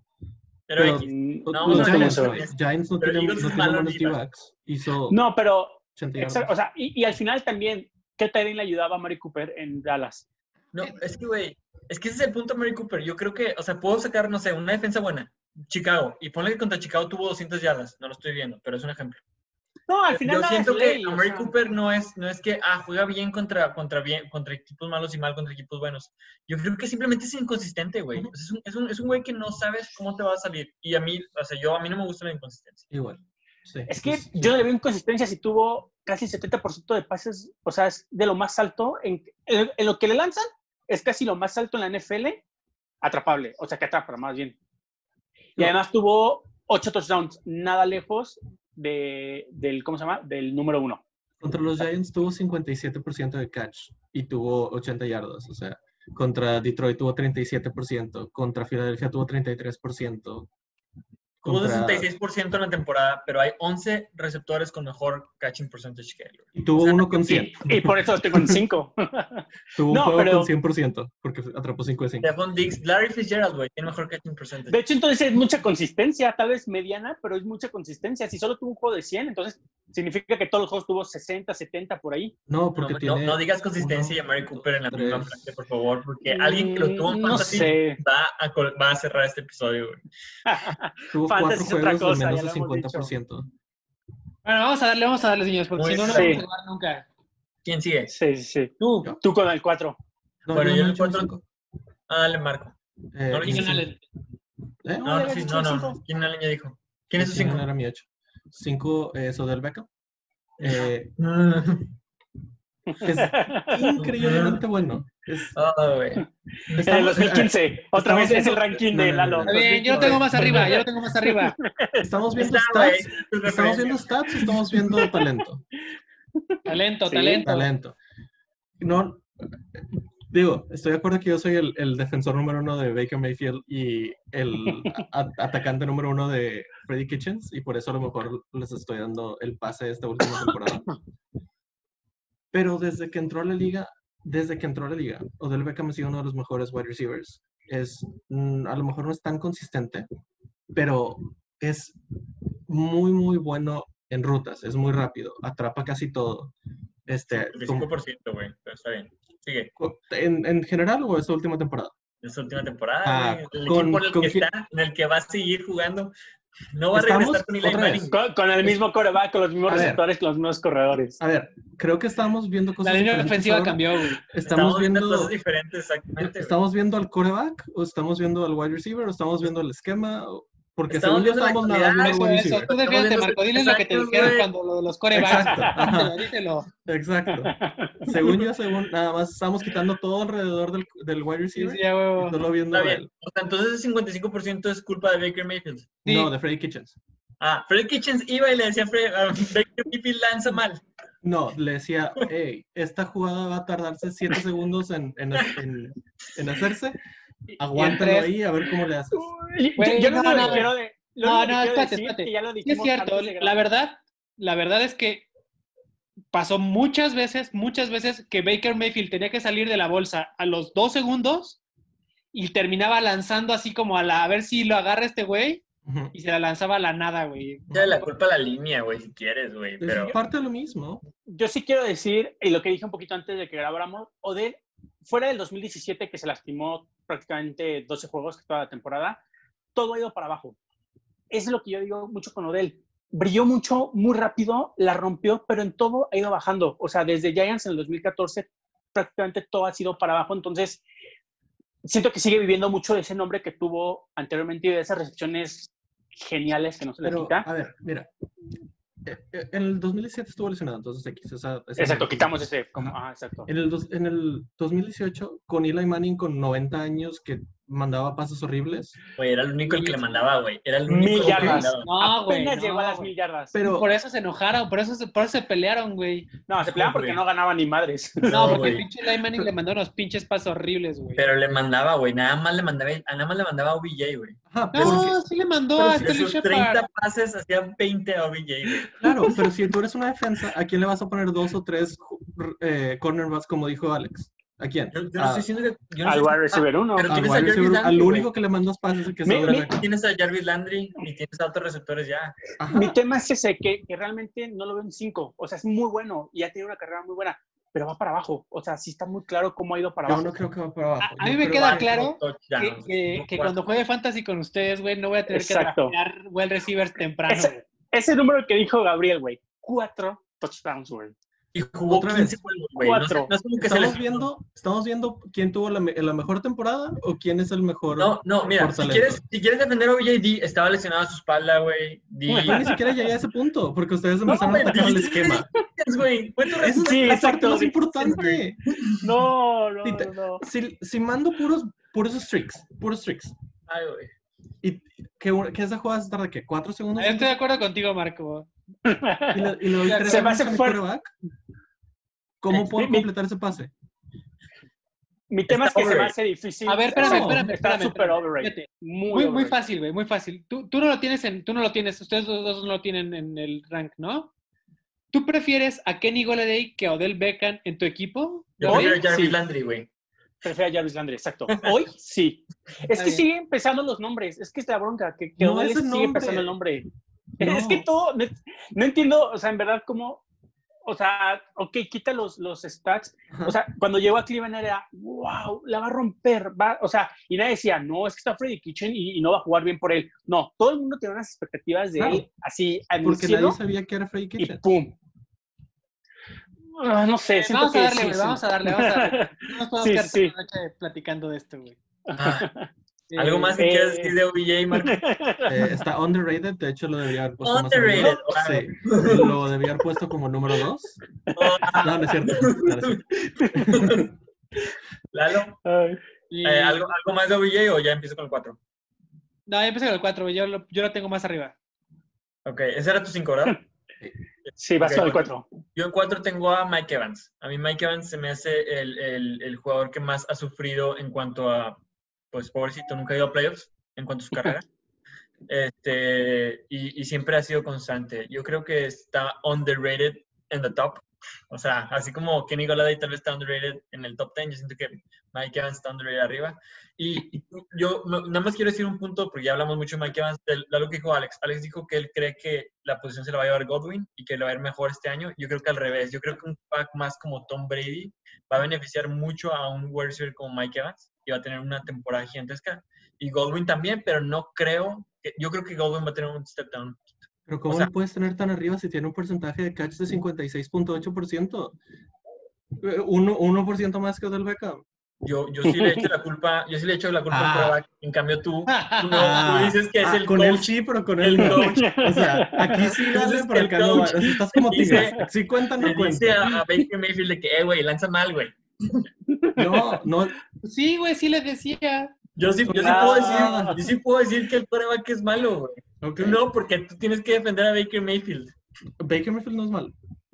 Pero, Pero- X. No, los ver Giants, no tienen, no tienen buenos D-backs. No, pero 80 exacto, o sea, y, y al final también, ¿qué Tyrion le ayudaba a Mari Cooper en Dallas? No, es que, güey, es que ese es el punto de Mary Cooper. Yo creo que, o sea, puedo sacar, no sé, una defensa buena. Chicago. Y ponle que contra Chicago tuvo 200 yardas. No lo estoy viendo, pero es un ejemplo. No, al final Yo siento que ley, o Mary sea, Cooper no es, no es que, ah, juega bien contra, contra, bien, contra equipos malos y mal contra equipos buenos. Yo creo que simplemente es inconsistente, güey. O sea, es, un, es, un, es un güey que no sabes cómo te va a salir. Y a mí, o sea, yo, a mí no me gusta la inconsistencia. Igual. Sí, Es que sí, yo le veo inconsistencia si tuvo casi 70% de pases, o sea, es de lo más alto. En, en- en lo que le lanzan, es casi lo más alto en la NFL atrapable, o sea, que atrapa más bien. Y además tuvo ocho touchdowns, nada lejos de, del, ¿cómo se llama? Del número uno. Contra los Giants tuvo 57% de catch y tuvo 80 yardas. O sea, contra Detroit tuvo 37%, contra Filadelfia tuvo 33%. Tuvo contra- 66% en la temporada, pero hay 11 receptores con mejor catching percentage que él. Y tuvo O sea, uno con Y, 100. y por eso estoy con cinco. Tuvo un No, juego pero- con 100%, porque atrapó 5 de 5. Stephon Diggs, Larry Fitzgerald, güey, tiene mejor catching percentage. De hecho, entonces es mucha consistencia, tal vez mediana, pero es mucha consistencia. Si solo tuvo un juego de 100, entonces significa que todos los juegos tuvo 60, 70 por ahí. No, No, porque no- tiene. no digas consistencia y a Mary Cooper en la misma tres. frase, por favor, porque alguien que lo tuvo en Mm, no fantasy sé. va, a, col- va a cerrar este episodio, güey. Fantasy cuatro es otra juegos cosa, de menos ya de lo hemos dicho. 50%. Bueno, vamos a darle, vamos a darle, señores, porque si no, no bien. vamos a acabar nunca. ¿Quién sigue? Sí, sí, sí. Tú, Tú con el 4. No, Bueno, yo yo no he el hecho mis cuatro- cinco. Ah, dale, Marco. Eh, No cinco. Allen. ¿Eh? No, no, había sí, no, no. ¿Quién en la línea dijo? ¿Quién es su ¿Quién 5? era mi 8? 5 es Odell Beckham. Eh, es increíblemente bueno. Oh, güey. En el estamos, 2015. Otra vez es el ranking no, de no, no, Lalo. bien, yo lo tengo más arriba, yo lo tengo más arriba. estamos viendo stats. ¿Estamos viendo stats o estamos viendo talento? Talento, Sí, talento. Talento. No, digo, estoy de acuerdo que yo soy el, el defensor número uno de Baker Mayfield y el a- atacante número uno de Freddy Kitchens, y por eso a lo mejor les estoy dando el pase de esta última temporada. Pero desde que entró a la liga, desde que entró a la liga, Odell Beckham ha sido uno de los mejores wide receivers. Es, mm, a lo mejor no es tan consistente, pero es muy, muy bueno en rutas, es muy rápido, atrapa casi todo. Este, como- 25%, güey, pero está bien. Sigue. en, en general o esta última temporada? Esta última temporada, Ah. El con- equipo en el con que está, en el que va a seguir jugando. No va a regresar con Eli Otra vez. Manning. Con, con el mismo coreback, con los mismos A ver. receptores, con los mismos corredores. A ver, creo que estamos viendo La cosas línea diferentes ofensiva cambió, güey. Estamos viendo viendo, cosas diferentes, exactamente. güey. estamos viendo al coreback o estamos viendo al wide receiver o estamos viendo el esquema o- porque Estamos según yo estamos nada actividad, viendo al Eso. Tú defiéndete, Marco. Diles lo que te exacto, dijeron güey. cuando lo de los corebacks. Exacto. Díselo. Exacto. Según yo, según nada más estamos quitando todo alrededor del, del wide Sí, receiver sí, a huevo. y solo viendo Está a bien. él. O sea, entonces ese 55% es culpa de Baker Mayfield. Sí. No, de Freddy Kitchens. Ah, Fred Kitchens iba y le decía a, Fred, a Baker Mayfield lanza mal. No, le decía, hey, esta jugada va a tardarse 7 segundos en, en, en- en hacerse. Aguántalo tres- ahí a ver cómo le haces. Yo, Güey, yo lo no, no, que quiero de- lo No, no, espérate, espérate. ya lo es dijimos cierto, la verdad, la verdad es que pasó muchas veces, muchas veces que Baker Mayfield tenía que salir de la bolsa a los dos segundos y terminaba lanzando así como a la, a ver si lo agarra este güey y se la lanzaba a la nada, güey. Ya la culpa a la línea, güey, si quieres, güey. Es Pero parte de lo mismo. Yo sí quiero decir, y lo que dije un poquito antes de que grabáramos, Odell, fuera del 2017 que se lastimó prácticamente 12 juegos toda la temporada, todo ha ido para abajo. Es lo que yo digo mucho con Odell. Brilló mucho, muy rápido, la rompió, pero en todo ha ido bajando. O sea, desde Giants en el 2014 prácticamente todo ha sido para abajo. Entonces, siento que sigue viviendo mucho de ese nombre que tuvo anteriormente y de esas recepciones geniales que no se le quita. a ver, mira. En el 2017 estuvo lesionado, entonces X. esa- esa- Exacto, quitamos ese. Como, ah, exacto. En el, dos- en el 2018, con Eli Manning con 90 años que mandaba pases horribles, Güey, era el único el que le mandaba, güey. Era el único Mil yardas. No, güey. Apenas no, llegó a las mil yardas. pero Por eso se enojaron, por eso se, por eso se pelearon, güey. No, se peleaban No, porque no ganaba ni madres. No, No, porque el pinche Eli Manning le mandó unos pinches pasos horribles, güey. Pero le mandaba, güey. Nada más le mandaba, nada más le mandaba a OBJ, güey. No, sí le mandó pero a si Shepard. 30 pases, hacía 20 a OBJ, güey. claro, pero si tú eres una defensa, ¿a quién le vas a poner dos o tres eh, cornerbacks como dijo Alex? ¿A quién? Yo, yo no A- estoy diciendo que. Yo no Al wide receiver uno. pero al tienes a wide Jarvis receiver, Landry, al güey. único que le mandas pases es que Mi- mi-. Tienes a Jarvis Landry y tienes a otros receptores ya. Ajá. Mi tema es ese, que, que realmente no lo veo en cinco. O sea, es muy bueno y ha tenido una carrera muy buena, pero va para abajo. O sea, sí está muy claro cómo ha ido para Yo abajo. no creo que va para abajo. A- a Yo mí me queda que- claro que, que- que cuando juegue fantasy con ustedes, güey, no voy a tener Exacto. que draftear well receivers temprano. Ese-. Ese número que dijo Gabriel, güey. Cuatro touchdowns, güey. Y jugó Otra 15 vez. juegos, güey. No, sé- Cuatro. no es como que se ¿Estamos les... viendo, ¿Estamos viendo quién tuvo la, me- la mejor temporada o quién es el mejor? No, no, mira, si quieres, si quieres defender a OBJ, D, estaba lesionado a su espalda, güey. Yo ni siquiera llegué a ese punto, porque ustedes empezaron güey, a atacar el esquema. güey. Es. Sí, la parte exacto, más sí, importante. No, no, te- no. Si, si mando puros, puros streaks, puros streaks, Ay, güey. ¿Y qué, qué esa jugada se tarda? ¿Qué? ¿Cuatro segundos? Estoy de acuerdo contigo, Marco. ¿Y le, y le doy Se tres me segundos hace fuerte. ¿Cómo puedo mi- completar ese pase? Mi tema es Está que se me overrated. hace difícil. A ver, espérame, No, espérame, Está espérame. súper espérame. overrated. Muy, Muy, muy overrated. fácil, güey, muy fácil. Tú, tú no lo tienes en, tú no lo tienes, ustedes dos, dos no lo tienen en el rank, ¿no? ¿Tú prefieres a Kenny Golladay que a Odell Beckham en tu equipo? Yo prefiero a Jarvis sí. Landry, güey. Prefiero a Jarvis Landry, exacto. Hoy sí. Es que siguen empezando los nombres. Es que esta bronca, que, que No es sigue empezando el nombre. No. Es que todo, no, entiendo, o sea, en verdad, cómo, o sea, ok, quita los, los stats. O sea, cuando llegó a Cleveland era, wow, la va a romper. Va, o sea, y nadie decía, no, es que está Freddy Kitchen y, y no va a jugar bien por él. No, todo el mundo tenía unas expectativas de Claro. él así al Porque nadie sabía que era Freddy y Kitchen. pum. Ah, no sé, siento Vamos a darle, sí, güey, sí. vamos a darle, vamos a darle. No nos podemos Sí, quedar sí. toda la noche platicando de esto, güey. Ah, ¿Algo Eh, más que eh, quieras decir de OBJ, Marco? Eh, está underrated, de hecho lo debía haber puesto Underrated, más arriba. Sí, lo debía haber puesto como número dos. No, no es cierto. no, no es cierto. Lalo, y- eh, ¿algo, ¿algo más de OBJ o ya empiezo con el 4? No, ya empecé con el 4, güey. Yo lo, yo lo tengo más arriba. Ok, ese era tu 5, ¿verdad? Sí, vas Ok, con el bueno. 4. Yo en 4 tengo a Mike Evans. A mí Mike Evans se me hace el, el, el jugador que más ha sufrido en cuanto a, pues pobrecito, nunca ha ido a playoffs en cuanto a su carrera. Este, y, y siempre ha sido constante. Yo creo que está underrated en the top. O sea, así como Kenny Golladay tal vez está underrated en el top 10, yo siento que Mike Evans está underrated arriba. Y, y yo nada más quiero decir un punto, porque ya hablamos mucho de Mike Evans, de lo que dijo Alex. Alex dijo que él cree que la posición se la va a llevar Godwin y que le va a ir mejor este año. Yo creo que al revés. Yo creo que un pack más como Tom Brady va a beneficiar mucho a un wide como Mike Evans y va a tener una temporada gigantesca. Y Godwin también, pero no creo, que, yo creo que Godwin va a tener un step down. Pero ¿cómo O sea- lo puedes tener tan arriba si tiene un porcentaje de catch de 56.8%? Eh, Uno, 1% más que Odell Beckham. Yo, yo sí le echo la culpa, yo sí le echo la culpa al Ah. quarterback. En cambio tú, tú, no, tú dices que es ah, el con coach. él sí, pero con el él no. coach. O sea, aquí sí dale, pero el acá no. O sea, estás como dice- Tigres. Si cuenta, no Le dice a Baker Mayfield de que, eh, güey, lanza mal, güey. No, no. Sí, güey, sí les decía. Yo sí, yo sí Ah. puedo decir, yo sí puedo decir que el quarterback es malo, güey. ok. Tú no, porque tú tienes que defender a Baker Mayfield. Baker Mayfield no es malo.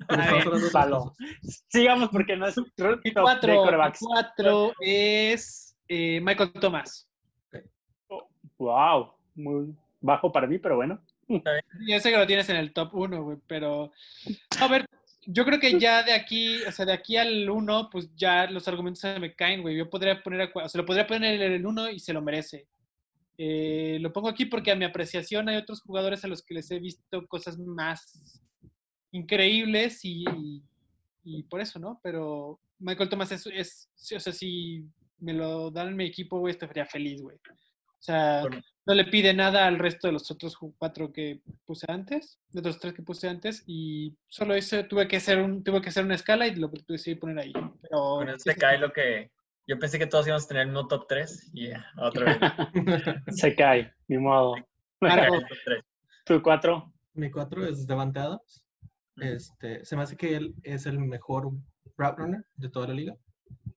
Pero Ah, cosas. Sigamos porque no es Mi de 4, quarterbacks. es eh, Michael Thomas. Wow, muy bajo para mí, pero bueno. Yo sé que lo tienes en el top 1, güey, pero... A ver, yo creo que ya de aquí, o sea, de aquí al 1, pues ya los argumentos se me caen, güey. Yo podría poner, a, o sea, lo podría poner en el 1 y se lo merece. Eh, lo pongo aquí porque a mi apreciación hay otros jugadores a los que les he visto cosas más increíbles y, y, y por eso, ¿no? Pero Michael Thomas es, o sea, si me lo dan en mi equipo, güey, estaría feliz, güey. O sea, Bueno. No le pide nada al resto de los otros cuatro que puse antes, de los tres que puse antes, y solo eso tuve que hacer un, tuve que hacer una escala y lo decidí poner ahí. Pero se cae lo que... Yo pensé que todos íbamos a tener uno top 3 y ya, otra vez. Se cae, ni modo. Marco. Top tres. Tu 4. Mi 4 es Devante Adams. Este, se me hace que él es el mejor route runner de toda la liga.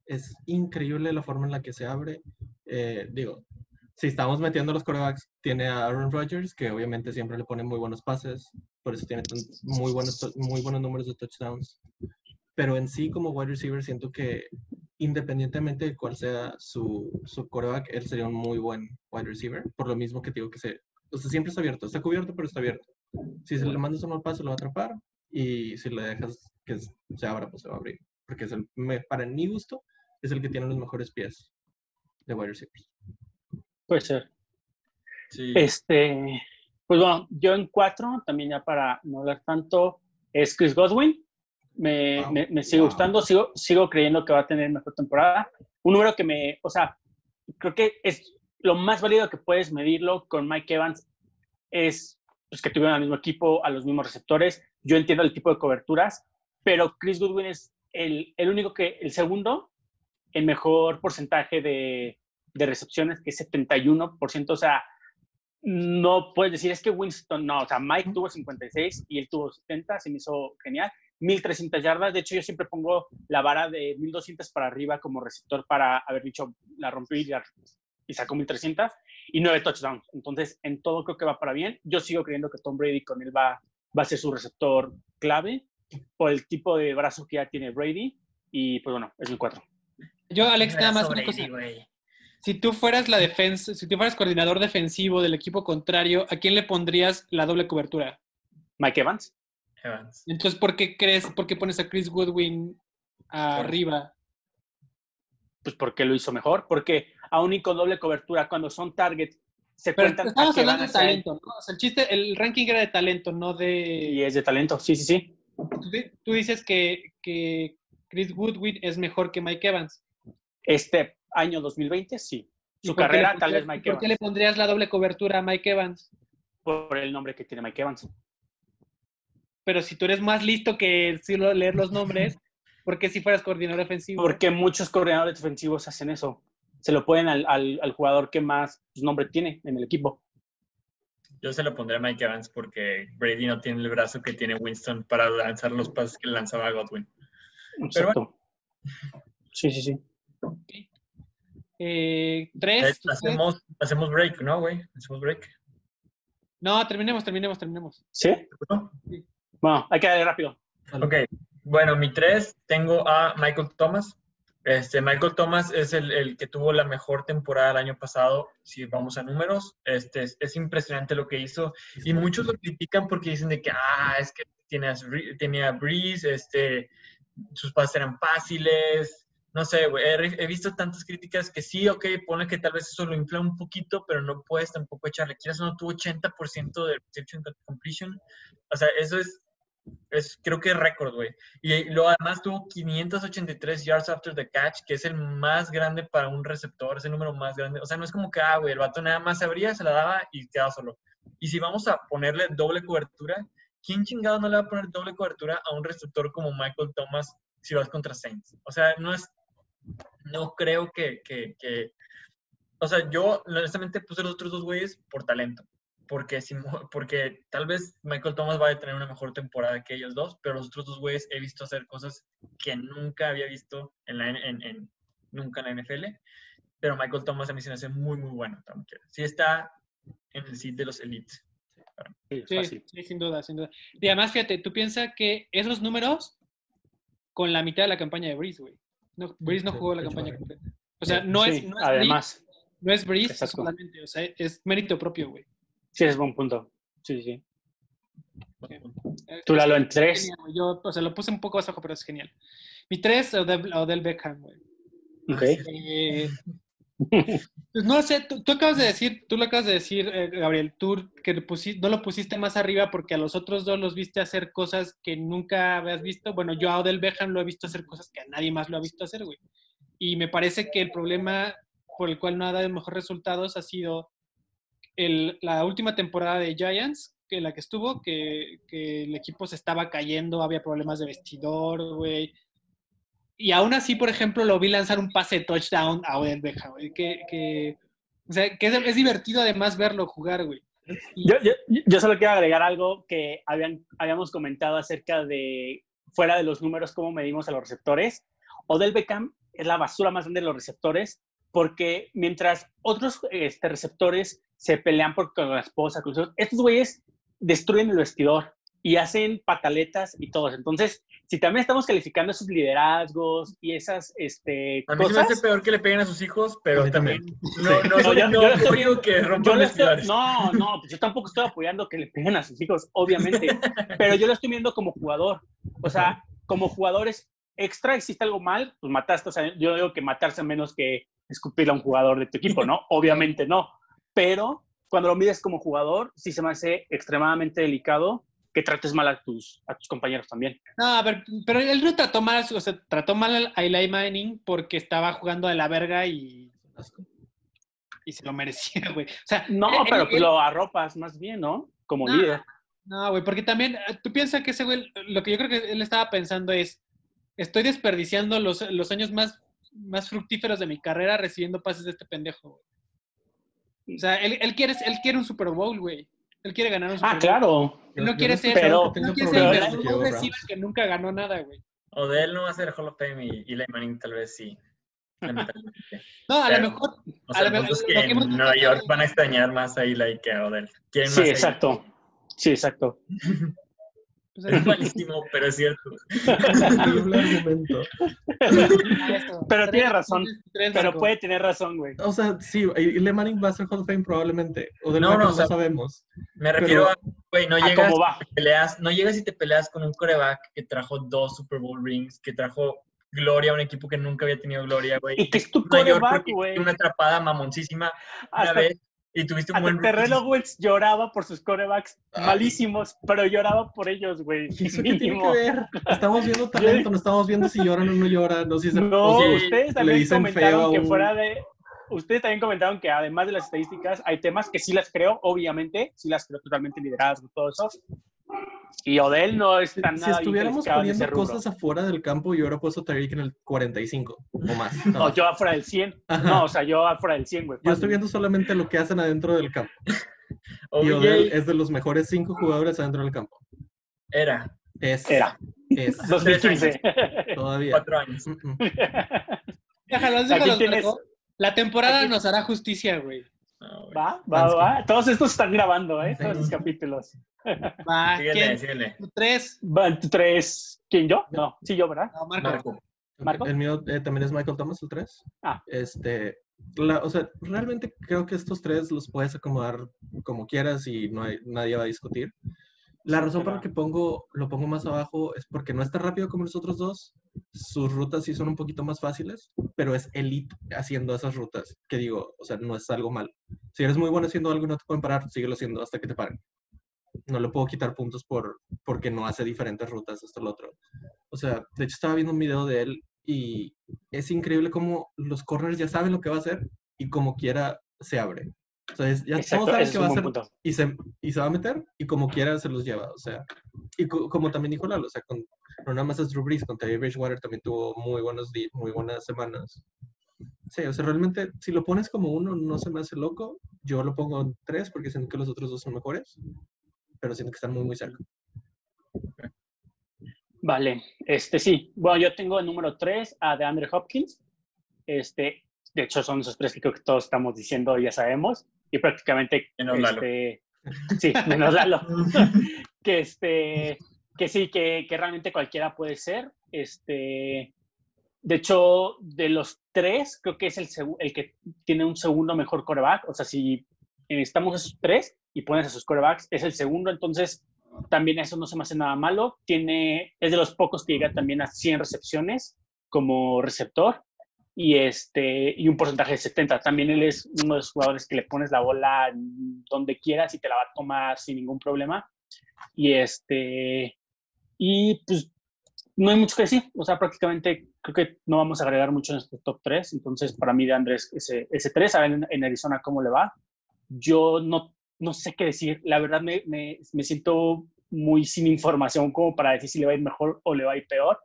Es increíble la forma en la que se abre. Eh, digo, si estamos metiendo los corebacks, tiene a Aaron Rodgers, que obviamente siempre le pone muy buenos pases, por eso tiene muy buenos, muy buenos números de touchdowns. Pero en sí, como wide receiver, siento que independientemente de cuál sea su, su coreback, él sería un muy buen wide receiver. Por lo mismo que te digo que se, o sea, siempre está abierto. Está cubierto, pero está abierto. Si se le mandas un mal paso, lo va a atrapar. Y si le dejas que se abra, pues se va a abrir. Porque es el, me- para mi gusto, es el que tiene los mejores pies de wide receivers. Puede ser. Sí. Este, pues bueno, yo en 4, también ya para no hablar tanto, es Chris Godwin. Me, Wow. me, me sigue Wow. gustando, sigo, sigo creyendo que va a tener mejor temporada. Un número que me, o sea, creo que es lo más válido que puedes medirlo con Mike Evans es pues, que tuvieron al mismo equipo, a los mismos receptores. Yo entiendo el tipo de coberturas, pero Chris Goodwin es el, el único que, el segundo, el mejor porcentaje de, de recepciones, que es 71%. O sea, no puedes decir, es que Winston, no, o sea, Mike tuvo 56 y él tuvo 70, se me hizo genial. 1300 yardas, de hecho yo siempre pongo la vara de 1200 para arriba como receptor para haber dicho, la rompió y y sacó 1300 y 9 touchdowns. Entonces, en todo creo que va para bien. Yo sigo creyendo que Tom Brady con él va, va a ser su receptor clave por el tipo de brazo que ya tiene Brady. Y pues bueno, es mi 4. Yo, Alex, nada más una cosa. güey. Si tú fueras la defensa, si tú fueras coordinador defensivo del equipo contrario, ¿a quién le pondrías la doble cobertura? Mike Evans. Evans. Entonces, ¿por qué crees, por qué pones a Chris Goodwin arriba? Pues porque lo hizo mejor. Porque aún y con doble cobertura, cuando son targets, se Pero cuentan a estamos van hablando a de talento, ¿no? O sea, el chiste, el ranking era de talento, no de... Y es de talento, sí, sí, sí. Tú dices que, que Chris Goodwin es mejor que Mike Evans. Este año 2020, sí. ¿Y Su carrera, tal vez Mike ¿Por qué le Evans. pondrías la doble cobertura a Mike Evans? Por el nombre que tiene Mike Evans. Pero si tú eres más listo que leer los nombres, ¿por qué si fueras coordinador ofensivo? Porque muchos coordinadores defensivos hacen eso. Se lo pueden al, al- al jugador que más pues, nombre tiene en el equipo. Yo se lo pondré a Mike Evans porque Brady no tiene el brazo que tiene Winston para lanzar los pases que lanzaba Godwin. Pero Exacto. Sí, sí, sí. Eh, tres. ¿tú puedes? Hacemos, hacemos break, ¿no, güey? Hacemos break. No, terminemos, terminemos, terminemos. ¿Sí? ¿No? Bueno, hay que darle rápido. Ok, bueno, mi tres, tengo a Michael Thomas. Este, Michael Thomas es el, el que tuvo la mejor temporada el año pasado, si vamos a números. Este, es, es impresionante lo que hizo. Y muchos lo critican porque dicen de que, ah, es que tenía a Breeze, este, sus pases eran fáciles. No sé, güey, he, visto tantas críticas que sí, ok, pone que tal vez eso lo infla un poquito, pero no puedes tampoco echarle. Quieras o no, tuvo 80% de reception completion. O sea, eso es, es creo que es récord, güey. Y luego además tuvo 583 yards after the catch, que es el más grande para un receptor, es el número más grande. O sea, no es como que, ah, güey, el vato nada más se abría, se la daba y quedaba solo. Y si vamos a ponerle doble cobertura, ¿quién chingado no le va a poner doble cobertura a un receptor como Michael Thomas si vas contra Saints? O sea, no es, no creo que, que, que- o sea, yo honestamente puse los otros dos güeyes por talento. Porque, si, porque tal vez Michael Thomas va a tener una mejor temporada que ellos dos, pero los otros dos güeyes he visto hacer cosas que nunca había visto en la, en, en- nunca en la NFL. Pero Michael Thomas a mí se me hace muy, muy bueno. quiera. Sí está en el sit de los elites. Sí, Sí, sí, sin duda, sin duda. Y además, fíjate, tú piensas que esos números con la mitad de la campaña de Breeze, güey. No, Breeze no jugó la campaña completa. O sea, no es, Sí, no es Breeze, además, no es Breeze Exacto. solamente, o sea, es mérito propio, güey. sí es buen punto. Sí, sí, sí. Eh, Tú, es Lalo, en tres. genial, güey. Yo, o sea, lo puse un poco más abajo, pero es genial. Mi tres, Odell, Odell Beckham, güey. Ok. Eh, pues no sé, tú, tú acabas de decir, tú lo acabas de decir, eh, Gabriel, tú que no lo pusiste más arriba porque a los otros dos los viste hacer cosas que nunca habías visto. Bueno, yo a Odell Beckham lo he visto hacer cosas que a nadie más lo ha visto hacer, güey. Y me parece que el problema por el cual no ha dado mejores resultados ha sido el- la última temporada de Giants, que la que estuvo, que, que el equipo se estaba cayendo, había problemas de vestidor, güey. Y aún así, por ejemplo, lo vi lanzar un pase touchdown a Odell Beckham, güey. Que, que, o sea, que es, divertido además verlo jugar, güey. Yo, yo, yo solo quiero agregar algo que habían, habíamos comentado acerca de, fuera de los números, cómo medimos a los receptores. Odell Beckham es la basura más grande de los receptores, porque mientras otros este, receptores se pelean por, con la esposa, estos güeyes destruyen el vestidor y hacen pataletas y todo. Entonces, si también estamos calificando esos liderazgos y esas este, A mí se me hace cosas, peor que le peguen a sus hijos, pero A mí también no, no, yo- tampoco estoy apoyando que le peguen a sus hijos, obviamente, pero yo lo estoy viendo como jugador. O sea, como jugadores extra, hiciste algo mal, pues mataste. O sea, yo digo que matarse menos que escupirle a un jugador de tu equipo, ¿no? Obviamente no. Pero cuando lo mides como jugador, sí se me hace extremadamente delicado que trates mal a tus, a tus compañeros también. No, a ver, pero él no trató mal, o sea, trató mal a Eli Manning porque estaba jugando de la verga y, y se lo merecía, güey. O sea, No, él- pero él- pues lo arropas más bien, ¿no? Como No. líder. No, güey, porque también eh, tú piensas que ese güey, lo que yo creo que él estaba pensando es, estoy desperdiciando los, los años más, más fructíferos de mi carrera recibiendo pases de este pendejo, güey. O sea, él, él, quiere, él quiere un Super Bowl, güey. Él quiere ganar un Super Ah, Bowl. claro. Él no quiere ser, pero- que no quiere ser el mejor receiver que nunca ganó nada, güey. Odell no va a ser Hall of Fame y Eli Manning tal vez sí. No, a lo mejor. O sea, A lo es mejor que lo que hemos en Nueva York van a extrañar más a Eli que a Odell. Sí, más exacto. Sí, exacto. pues, Es malísimo, pero es cierto. Argumento. Pero tiene razón. Pero puede tener razón, güey. O sea, sí, Eli Manning va a ser Hall of Fame probablemente. O del No, no, o sea, sabemos. Me refiero a, güey, no A llegas, cómo va. peleas, no llegas y te peleas con un coreback que trajo dos Super Bowl rings, que trajo gloria a un equipo que nunca había tenido gloria, güey. Y que es tu coreback, güey. Una atrapada mamoncísima una Hasta, vez y tuviste un buen Terrell rookie. Owens lloraba por sus corebacks Ay. malísimos, pero lloraba por ellos, güey. ¿Y eso qué tiene que ver? Estamos viendo talento, no estamos viendo si lloran o no lloran, no si se No, si ustedes le también comentaron que un- fuera de. Ustedes también comentaron que además de las estadísticas, hay temas que sí las creo, obviamente, sí las creo totalmente lideradas todo eso. Y Odell no es tan Si nada bien estuviéramos poniendo cosas afuera del campo, yo hubiera puesto a Tyreek en el 45 o más. No, yo afuera del 100. Ajá. No, o sea, yo afuera del 100, güey. Yo estoy viendo solamente lo que hacen adentro del campo. Y Odell es de los mejores cinco jugadores adentro del campo. era Es. Era. Es. 2015. Todavía. cuatro años. Mm, mm. Tienes- Marco. La temporada aquí- nos hará justicia, güey. No, güey. Va, va, va. Todos estos están grabando, ¿eh? Todos los capítulos. Va, Síguele, ¿quién? síguele. Tres. Van tres. ¿Quién yo? No, sí, yo, ¿verdad? No, Marco. Marco. ¿Marco? El mío eh, también es Michael Thomas, el 3. Ah. Este, la- o sea, realmente creo que estos tres los puedes acomodar como quieras y no hay, nadie va a discutir. La razón por la que pongo, lo pongo más abajo es porque no es tan rápido como los otros dos. Sus rutas sí son un poquito más fáciles, pero es elite haciendo esas rutas. Que digo, o sea, no es algo mal. Si eres muy bueno haciendo algo y no te pueden parar, síguelo haciendo hasta que te paren. No le puedo quitar puntos por porque no hace diferentes rutas, esto lo otro. O sea, de hecho estaba viendo un video de él y es increíble cómo los corners ya saben lo que va a hacer y como quiera se abre. O sea, es- ya Exacto, todos saben es va a punto. y se, y se va a meter y como quiera se los lleva. O sea, y co- como también dijo Lalo, o sea, con, no nada más es Drew Brees, con Terry Bridgewater también tuvo muy buenos días, muy buenas semanas. Sí, o sea, realmente si lo pones como uno no se me hace loco. Yo lo pongo en tres porque siento que los otros dos son mejores, pero siento que están muy, muy cerca. Vale, este sí. Bueno, yo tengo el número 3 a DeAndre Hopkins. Este, de hecho, son esos tres que creo que todos estamos diciendo, ya sabemos. Y prácticamente. Menos Lalo. este, Sí, menos Lalo. que este. Que sí, que, que realmente cualquiera puede ser. Este. De hecho, de los tres, creo que es el, el que tiene un segundo mejor coreback. O sea, si necesitamos esos tres y pones a sus corebacks, es el segundo. Entonces, también eso no se me hace nada malo. Tiene, es de los pocos que llega también a 100 recepciones como receptor y, este, y un porcentaje de 70. También él es uno de los jugadores que le pones la bola donde quieras y te la va a tomar sin ningún problema. Y, este, y pues no hay mucho que decir. O sea, prácticamente creo que no vamos a agregar mucho en este top 3. Entonces, para mí, de Andrés, ese, ese 3, a ver en, Arizona cómo le va. Yo no, no sé qué decir. La verdad, me, me, me siento muy sin información como para decir si le va a ir mejor o le va a ir peor.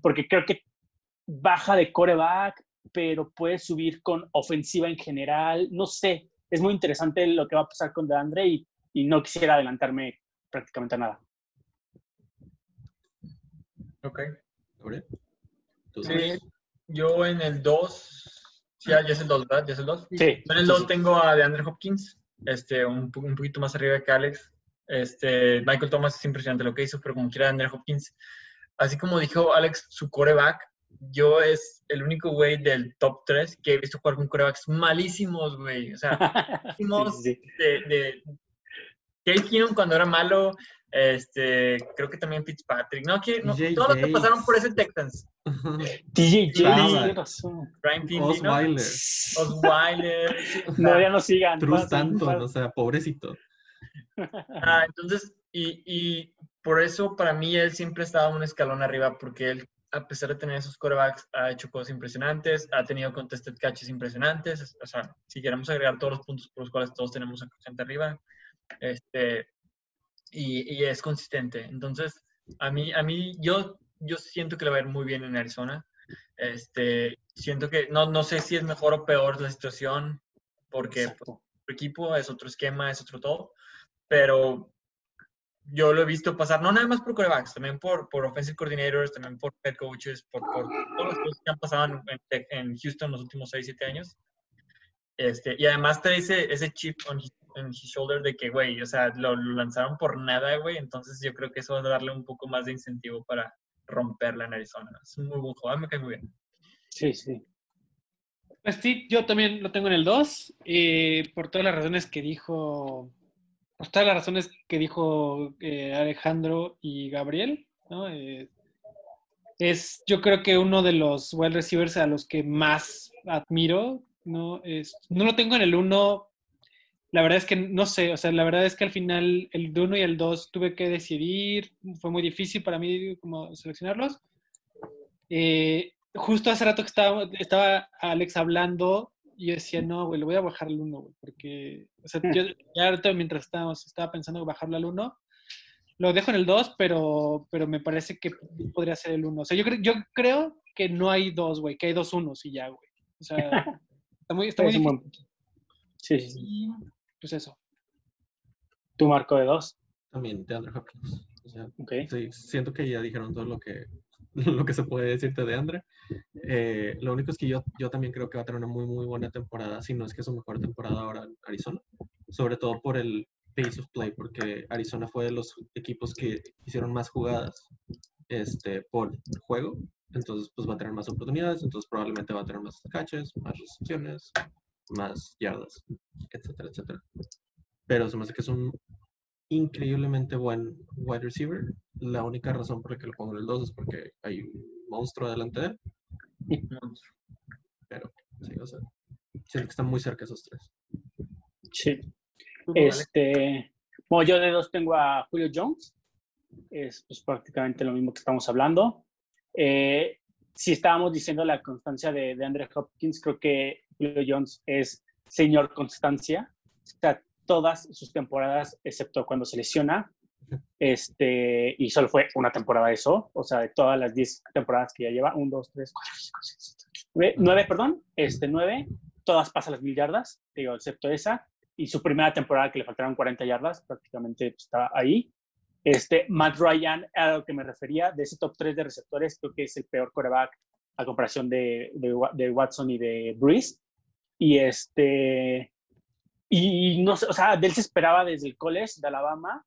Porque creo que baja de coreback, pero puede subir con ofensiva en general. No sé, es muy interesante lo que va a pasar con DeAndre y, y no quisiera adelantarme prácticamente a nada. Ok. ¿Tú Sí, yo en el 2, ya, ya es el 2, ¿verdad? Ya es el 2. Sí, Yo en el sí, 2 sí. tengo a DeAndre Hopkins, este, un poquito más arriba que Alex. Este, Michael Thomas es impresionante lo que hizo, pero como quiera DeAndre Hopkins, así como dijo Alex, su coreback, yo es el único güey del top 3 que he visto jugar con corebacks malísimos, güey. O sea, malísimos Sí, sí, sí. de, de Keenum cuando era malo, este, creo que también Fitzpatrick. No, que, no todos los que pasaron por ese Texans. Tienes razón. Brian Finley, ¿no? Osweiler, Osweiler. sí, o sea, No, ya no sigan. Stanton, pasen. o sea, pobrecito. ah, entonces, y, y por eso para mí él siempre estaba un escalón arriba, porque él, a pesar de tener esos corebacks, ha hecho cosas impresionantes, ha tenido contested catches impresionantes. O sea, si queremos agregar todos los puntos por los cuales todos tenemos a gente arriba, este, y, y es consistente. Entonces, a mí, a mí yo, yo siento que le va a ir muy bien en Arizona. Este, siento que no, no sé si es mejor o peor la situación, porque pues, otro equipo, es otro esquema, es otro todo, pero yo lo he visto pasar, no nada más por corebacks, también por, por offensive coordinators, también por head coaches, por, por todas las cosas que han pasado en, en- en Houston los últimos 6, 7 años. Este, y además trae ese, ese chip on his, on his shoulder de que, güey, o sea, lo, lo lanzaron por nada, güey, entonces yo creo que eso va a darle un poco más de incentivo para romperla en Arizona. Es un muy buen jugador, me cae muy bien. Sí, sí. Pues sí, yo también lo tengo en el 2, eh, por todas las razones que dijo, por todas las razones que dijo eh, Alejandro y Gabriel, ¿no? Eh, es, yo creo que uno de los wide receivers a los que más admiro, ¿no? Es, no lo tengo en el 1, la verdad es que no sé, o sea, la verdad es que al final el 1 y el 2 tuve que decidir, fue muy difícil para mí como seleccionarlos. Eh, justo hace rato que estaba, estaba Alex hablando y yo decía, no, güey, le voy a bajar al 1, güey, porque, o sea, yo ya ahorita mientras estábamos, estaba pensando en bajarlo al 1, lo dejo en el 2, pero, pero me parece que podría ser el 1. O sea, yo, cre- yo creo que no hay dos, güey, que hay dos unos y ya, güey. O sea, está muy, está muy Es difícil. buen. Sí, sí, sí. Pues eso. Tu marco de dos. También de Andre Hopkins. O sea, Ok. sí, siento que ya dijeron todo lo que, lo que se puede decirte de Andre. Eh, lo único es que yo, yo también creo que va a tener una muy, muy buena temporada, si no es que su mejor temporada ahora en Arizona. Sobre todo por el pace of play, porque Arizona fue de los equipos que hicieron más jugadas este, por juego. Entonces, pues va a tener más oportunidades, entonces probablemente va a tener más catches, más recepciones, más yardas, etcétera, etcétera. Pero se me que es un increíblemente buen wide receiver. La única razón por la que lo pongo en el 2 es porque hay un monstruo delante de él. Pero, sí, o sea, siento que están muy cerca esos tres. Sí. Este, bueno, yo de dos tengo a Julio Jones. Es pues, prácticamente lo mismo que estamos hablando. Eh, si estábamos diciendo la constancia de, de Andre Hopkins, creo que Julio Jones es señor constancia. O sea, todas sus temporadas, excepto cuando se lesiona, este, y solo fue una temporada eso, o sea, de todas las 10 temporadas que ya lleva, 1, 2, 3, 4, 5, 6, 7, 9, perdón, este, 9, todas pasan las mil yardas, digo, excepto esa, y su primera temporada que le faltaron 40 yardas, prácticamente está ahí. Este, Matt Ryan, a lo que me refería, de ese top 3 de receptores, creo que es el peor quarterback a comparación de, de, de Watson y de Breeze. Y este, y no sé, o sea, de él se esperaba desde el college de Alabama.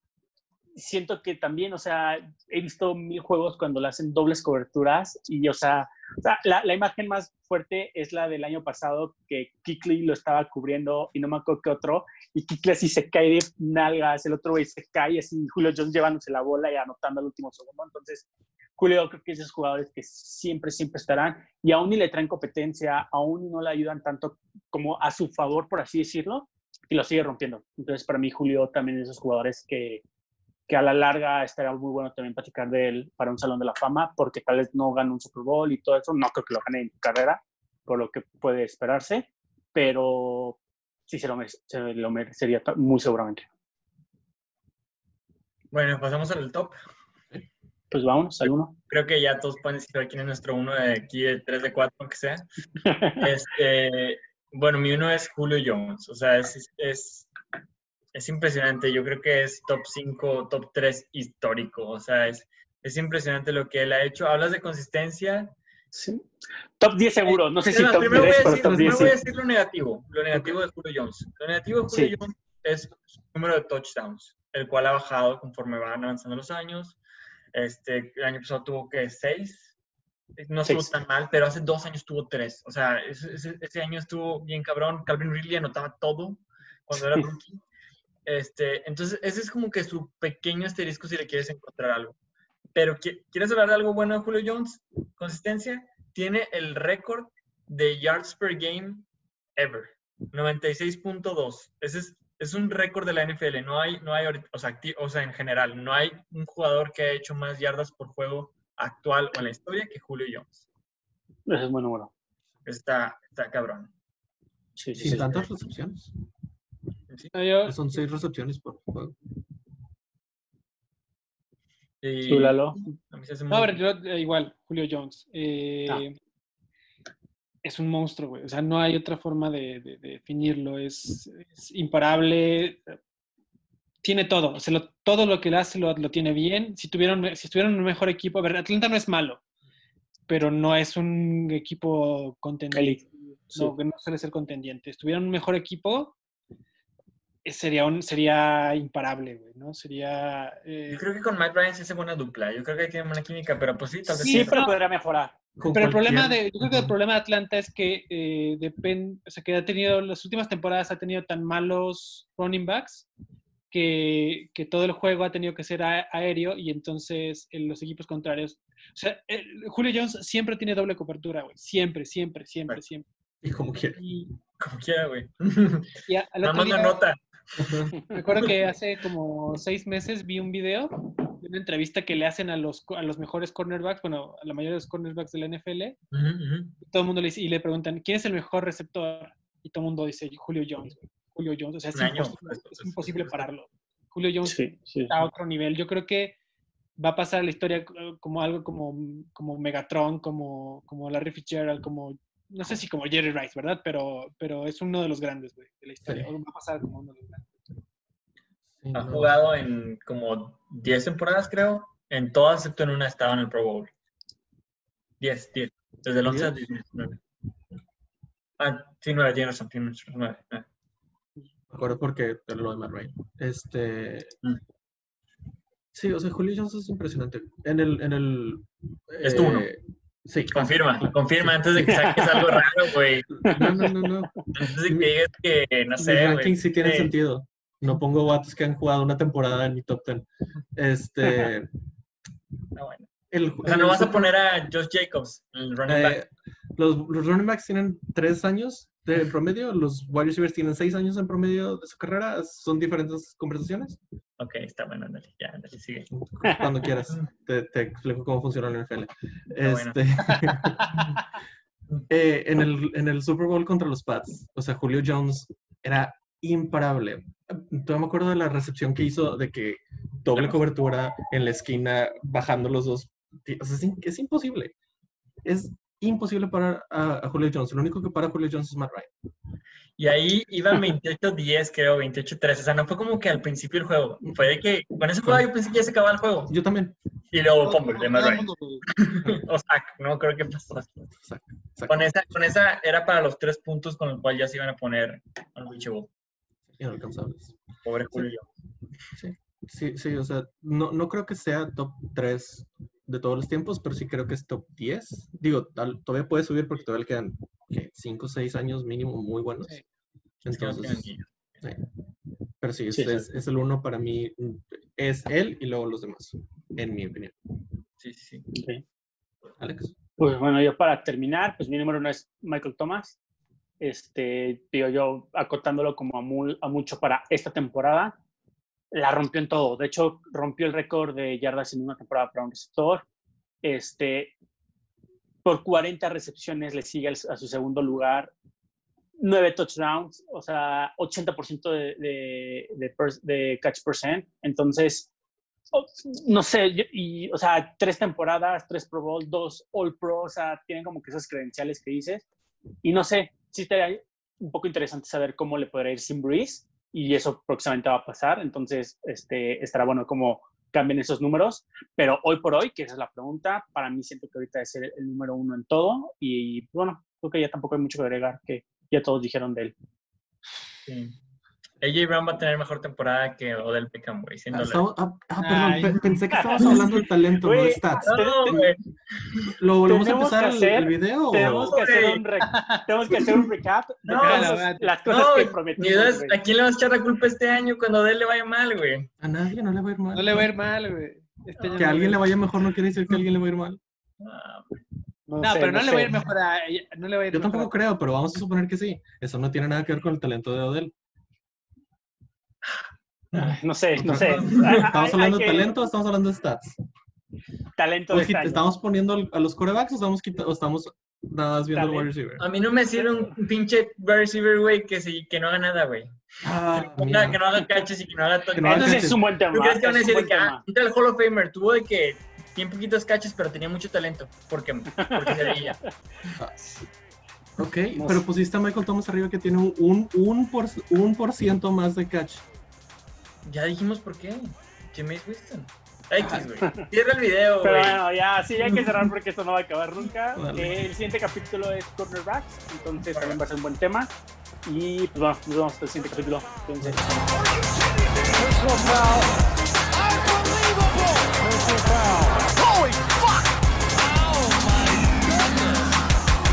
Siento que también, o sea, he visto mil juegos cuando le hacen dobles coberturas y, o sea, o sea, la, la imagen más fuerte es la del año pasado que Kikli lo estaba cubriendo y no me acuerdo qué otro, y Kikli así se cae de nalgas, el otro güey se cae así, Julio Jones llevándose la bola y anotando al último segundo. Entonces, Julio creo que esos jugadores que siempre, siempre estarán y aún ni le traen competencia, aún no le ayudan tanto como a su favor, por así decirlo, y lo sigue rompiendo. Entonces, para mí, Julio también es de esos jugadores que, que a la larga estaría muy bueno también platicar de él para un Salón de la Fama, porque tal vez no gane un Super Bowl y todo eso, no creo que lo gane en su carrera, por lo que puede esperarse, pero sí se lo, mere- se lo merecería muy seguramente. Bueno, pasamos al top. Pues vámonos, al uno. Creo que ya todos pueden decir quién es nuestro uno de aquí, de 3 de 4, aunque sea. Este, bueno, mi uno es Julio Jones. O sea, es, es, es impresionante. Yo creo que es top 5, top 3 histórico. O sea, es, es impresionante lo que él ha hecho. Hablas de consistencia. Sí. Top 10 seguro, no sé Es si más, top primero, 10, voy a decir, top 10 primero voy a decir lo negativo. Lo negativo de Julio Jones. Lo negativo de Julio Sí. Jones es su número de touchdowns, el cual ha bajado conforme van avanzando los años. Este, el año pasado tuvo que 6. No estuvo Seis. tan mal, pero hace dos años tuvo 3. O sea, ese, ese- año estuvo bien cabrón. Calvin Ridley anotaba todo cuando era rookie. Este, entonces, ese es como que su pequeño asterisco si le quieres encontrar algo. Pero, ¿qui- ¿quieres hablar de algo bueno de Julio Jones? Consistencia. Tiene el récord de yards per game ever. 96.2. Ese es, es un récord de la NFL. No hay, no hay o sea, o sea, en general, no hay un jugador que ha hecho más yardas por juego actual o en la historia que Julio Jones. Ese es buen número. Está, está cabrón. Sí, sí, Sin sí. tantas recepciones. yo- Son seis recepciones por juego. Y Tú, Lalo. a mí se hace No, muy- a ver, yo eh, igual, Julio Jones. eh, Ah. Es un monstruo, güey. O sea, no hay otra forma de, de- de definirlo. Es, es imparable. Tiene todo. O sea, lo- todo lo que le hace lo, lo tiene bien. Si tuvieron, si estuvieran un mejor equipo, a ver, Atlanta no es malo, pero no es un equipo contendiente. Elite. No, que no suele ser contendiente. Estuvieran un mejor equipo, eh, sería, un, sería imparable, güey, ¿no? Sería... eh, Yo creo que con Matt Ryan sí hace buena dupla. Yo creo que hay que buena química, pero pues sí, tal vez Sí, sí. Siempre pero- podría mejorar. Con Pero el problema de, yo creo que el problema de Atlanta es que eh, depende, o sea, que ha tenido, las últimas temporadas ha tenido tan malos running backs que, que todo el juego ha tenido que ser a- aéreo y entonces en los equipos contrarios, o sea, el- Julio Jones siempre tiene doble cobertura, güey, siempre, siempre, siempre, siempre. Y como quiera. Y, Como quiera, güey. y a- más día, nota. me acuerdo que hace como seis meses vi un video de una entrevista que le hacen a los, a los mejores cornerbacks, bueno, a la mayoría de los cornerbacks de la NFL, Ujú, ujú. todo el mundo le dice, y le preguntan, ¿quién es el mejor receptor? Y todo el mundo dice, Julio Jones. güey. Julio Jones, o sea, es imposible, pues, es pues, imposible pues, pararlo. Julio Jones Sí, sí. está a otro nivel. Yo creo que va a pasar a la historia co- como algo como, como Megatron, como, como Larry Fitzgerald, como, no sé si como Jerry Rice, ¿verdad? Pero, pero es uno de los grandes, güey, de la historia. Sí. O va a pasar como uno de los grandes. Sí, Ha jugado en como 10 temporadas, creo. En todas, excepto en una, estaba en el Pro Bowl. 10, 10. Desde el 11 al 19. Ah, sí, 9, tiene razón, tiene razón, 9. Acuerdo porque lo de Matt Ryan. Este. Mm. Sí, o sea, Julio Jones es impresionante. En el. En el Es tu uno. eh, Sí. Confirma, confirma sí. antes de que saques algo raro, güey. No, no, no, no. Antes de que digas que, no sé, güey. rankings sí tienen Sí. sentido. No pongo vatos que han jugado una temporada en mi top 10. Este. Ah, bueno. el, O sea, no vas a poner a Josh Jacobs, el running back. Eh, los, los running backs tienen tres años de promedio, los wide receivers tienen seis años en promedio de su carrera. ¿Son diferentes conversaciones? Ok, está bueno, ándale, ya, ándale, sigue. Cuando quieras, te, te explico cómo funciona la NFL. bueno. Este, eh, en, el, en el Super Bowl contra los Pats, o sea, Julio Jones era imparable. Todavía me acuerdo de la recepción que hizo de que doble Claro. cobertura en la esquina, bajando los dos. O sea, es, es imposible. Es imposible parar a, a Julio Jones. Lo único que para a Julio Jones es Matt Ryan. Y ahí iban 28-10, creo, 28-3. O sea, no fue como que al principio del juego. Fue de que con ese juego yo pensé que ya se acababa el juego. Yo también. Y luego fumble de Matt el Ryan. O sack, no creo que pasó. Exacto. Con esa, con esa era para los tres puntos con el cual ya se iban a poner unreachable. Inalcanzables. Pobre Julio. Sí, sí, o sea, no, no creo que sea top 3 de todos los tiempos, pero sí creo que es top 10. Digo, tal- todavía puede subir porque todavía le quedan 5 o 6 años mínimo muy buenos. Sí. Entonces, sí. Pero sí, es, Sí, es- es el uno para mí, es él y luego los demás, en mi opinión. Sí, sí, sí. Ok. Alex. Pues bueno, yo para terminar, pues mi número uno es Michael Thomas. Este, digo yo, acotándolo como a mucho para esta temporada, la rompió en todo. De hecho, rompió el récord de yardas en una temporada para un receptor. Este, por 40 recepciones le sigue a su segundo lugar. 9 touchdowns, o sea, 80% de, de, de, de catch percent. Entonces, no sé, y, o sea, tres temporadas, tres Pro Bowl, dos All Pro, o sea, tienen como que esas credenciales que dices. Y no sé, sí estaría un poco interesante saber cómo le podría ir sin Breeze, y eso próximamente va a pasar. Entonces, este, estará bueno cómo cambien esos números. Pero hoy por hoy, que esa es la pregunta, para mí siento que ahorita es el, el número uno en todo. Y bueno, creo que ya tampoco hay mucho que agregar, que ya todos dijeron de él. sí. AJ Brown va a tener mejor temporada que Odell Beckham, güey. Ah, ah, ah, perdón, Ay. pensé que estábamos hablando del talento, no stats. No, güey. ¿Lo volvemos a que empezar el, hacer- el video? Tenemos o- que, hacer un re- tenemos que hacer un recap No, las, cosas No, que prometimos. ¿A quién le vas a echar la culpa este año cuando a Odell le vaya mal, güey? A nadie no le va a ir mal. No le va a ir mal, güey. Este Que a alguien le va vaya mejor no quiere decir que a alguien le va a ir mal. No, No, sé, pero no, le va a ir mejor a no le va a ir Yo mejor tampoco creo, pero vamos a suponer que sí. Eso no tiene nada que ver con el talento de Odell. Ay, No sé, no sé. ¿Estamos Hay- hablando hay de talento o estamos hablando de stats? Talento de año. ¿Estamos poniendo a los corebacks o estamos, quita- o estamos nada más viendo el wide receiver? A mí no me sirve un pinche wide receiver, güey, que, sí, que no haga nada, güey. Ah, Que, no haga- que no haga catches y que no haga Que no. Entonces es un buen tema. ¿Tú crees que van a decir que ah, el Hall of Famer? Tuvo de que tiene poquitos catches, pero tenía mucho talento. Porque, porque se veía. Ah, Ok, pero pusiste a Michael Thomas arriba que tiene un, un, un, por, un por ciento más de catch. Ya dijimos por qué. James Winston. X, güey. Cierra el video, Pero güey. bueno, ya, sí, hay que cerrar porque esto no va a acabar nunca. Dale. Eh, el siguiente capítulo es cornerbacks, entonces también va a ser un buen tema. Y pues bueno, nos vemos hasta el siguiente capítulo. Holy fuck! Oh my goodness!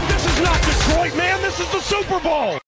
This is not Detroit, man. This is the Super Bowl.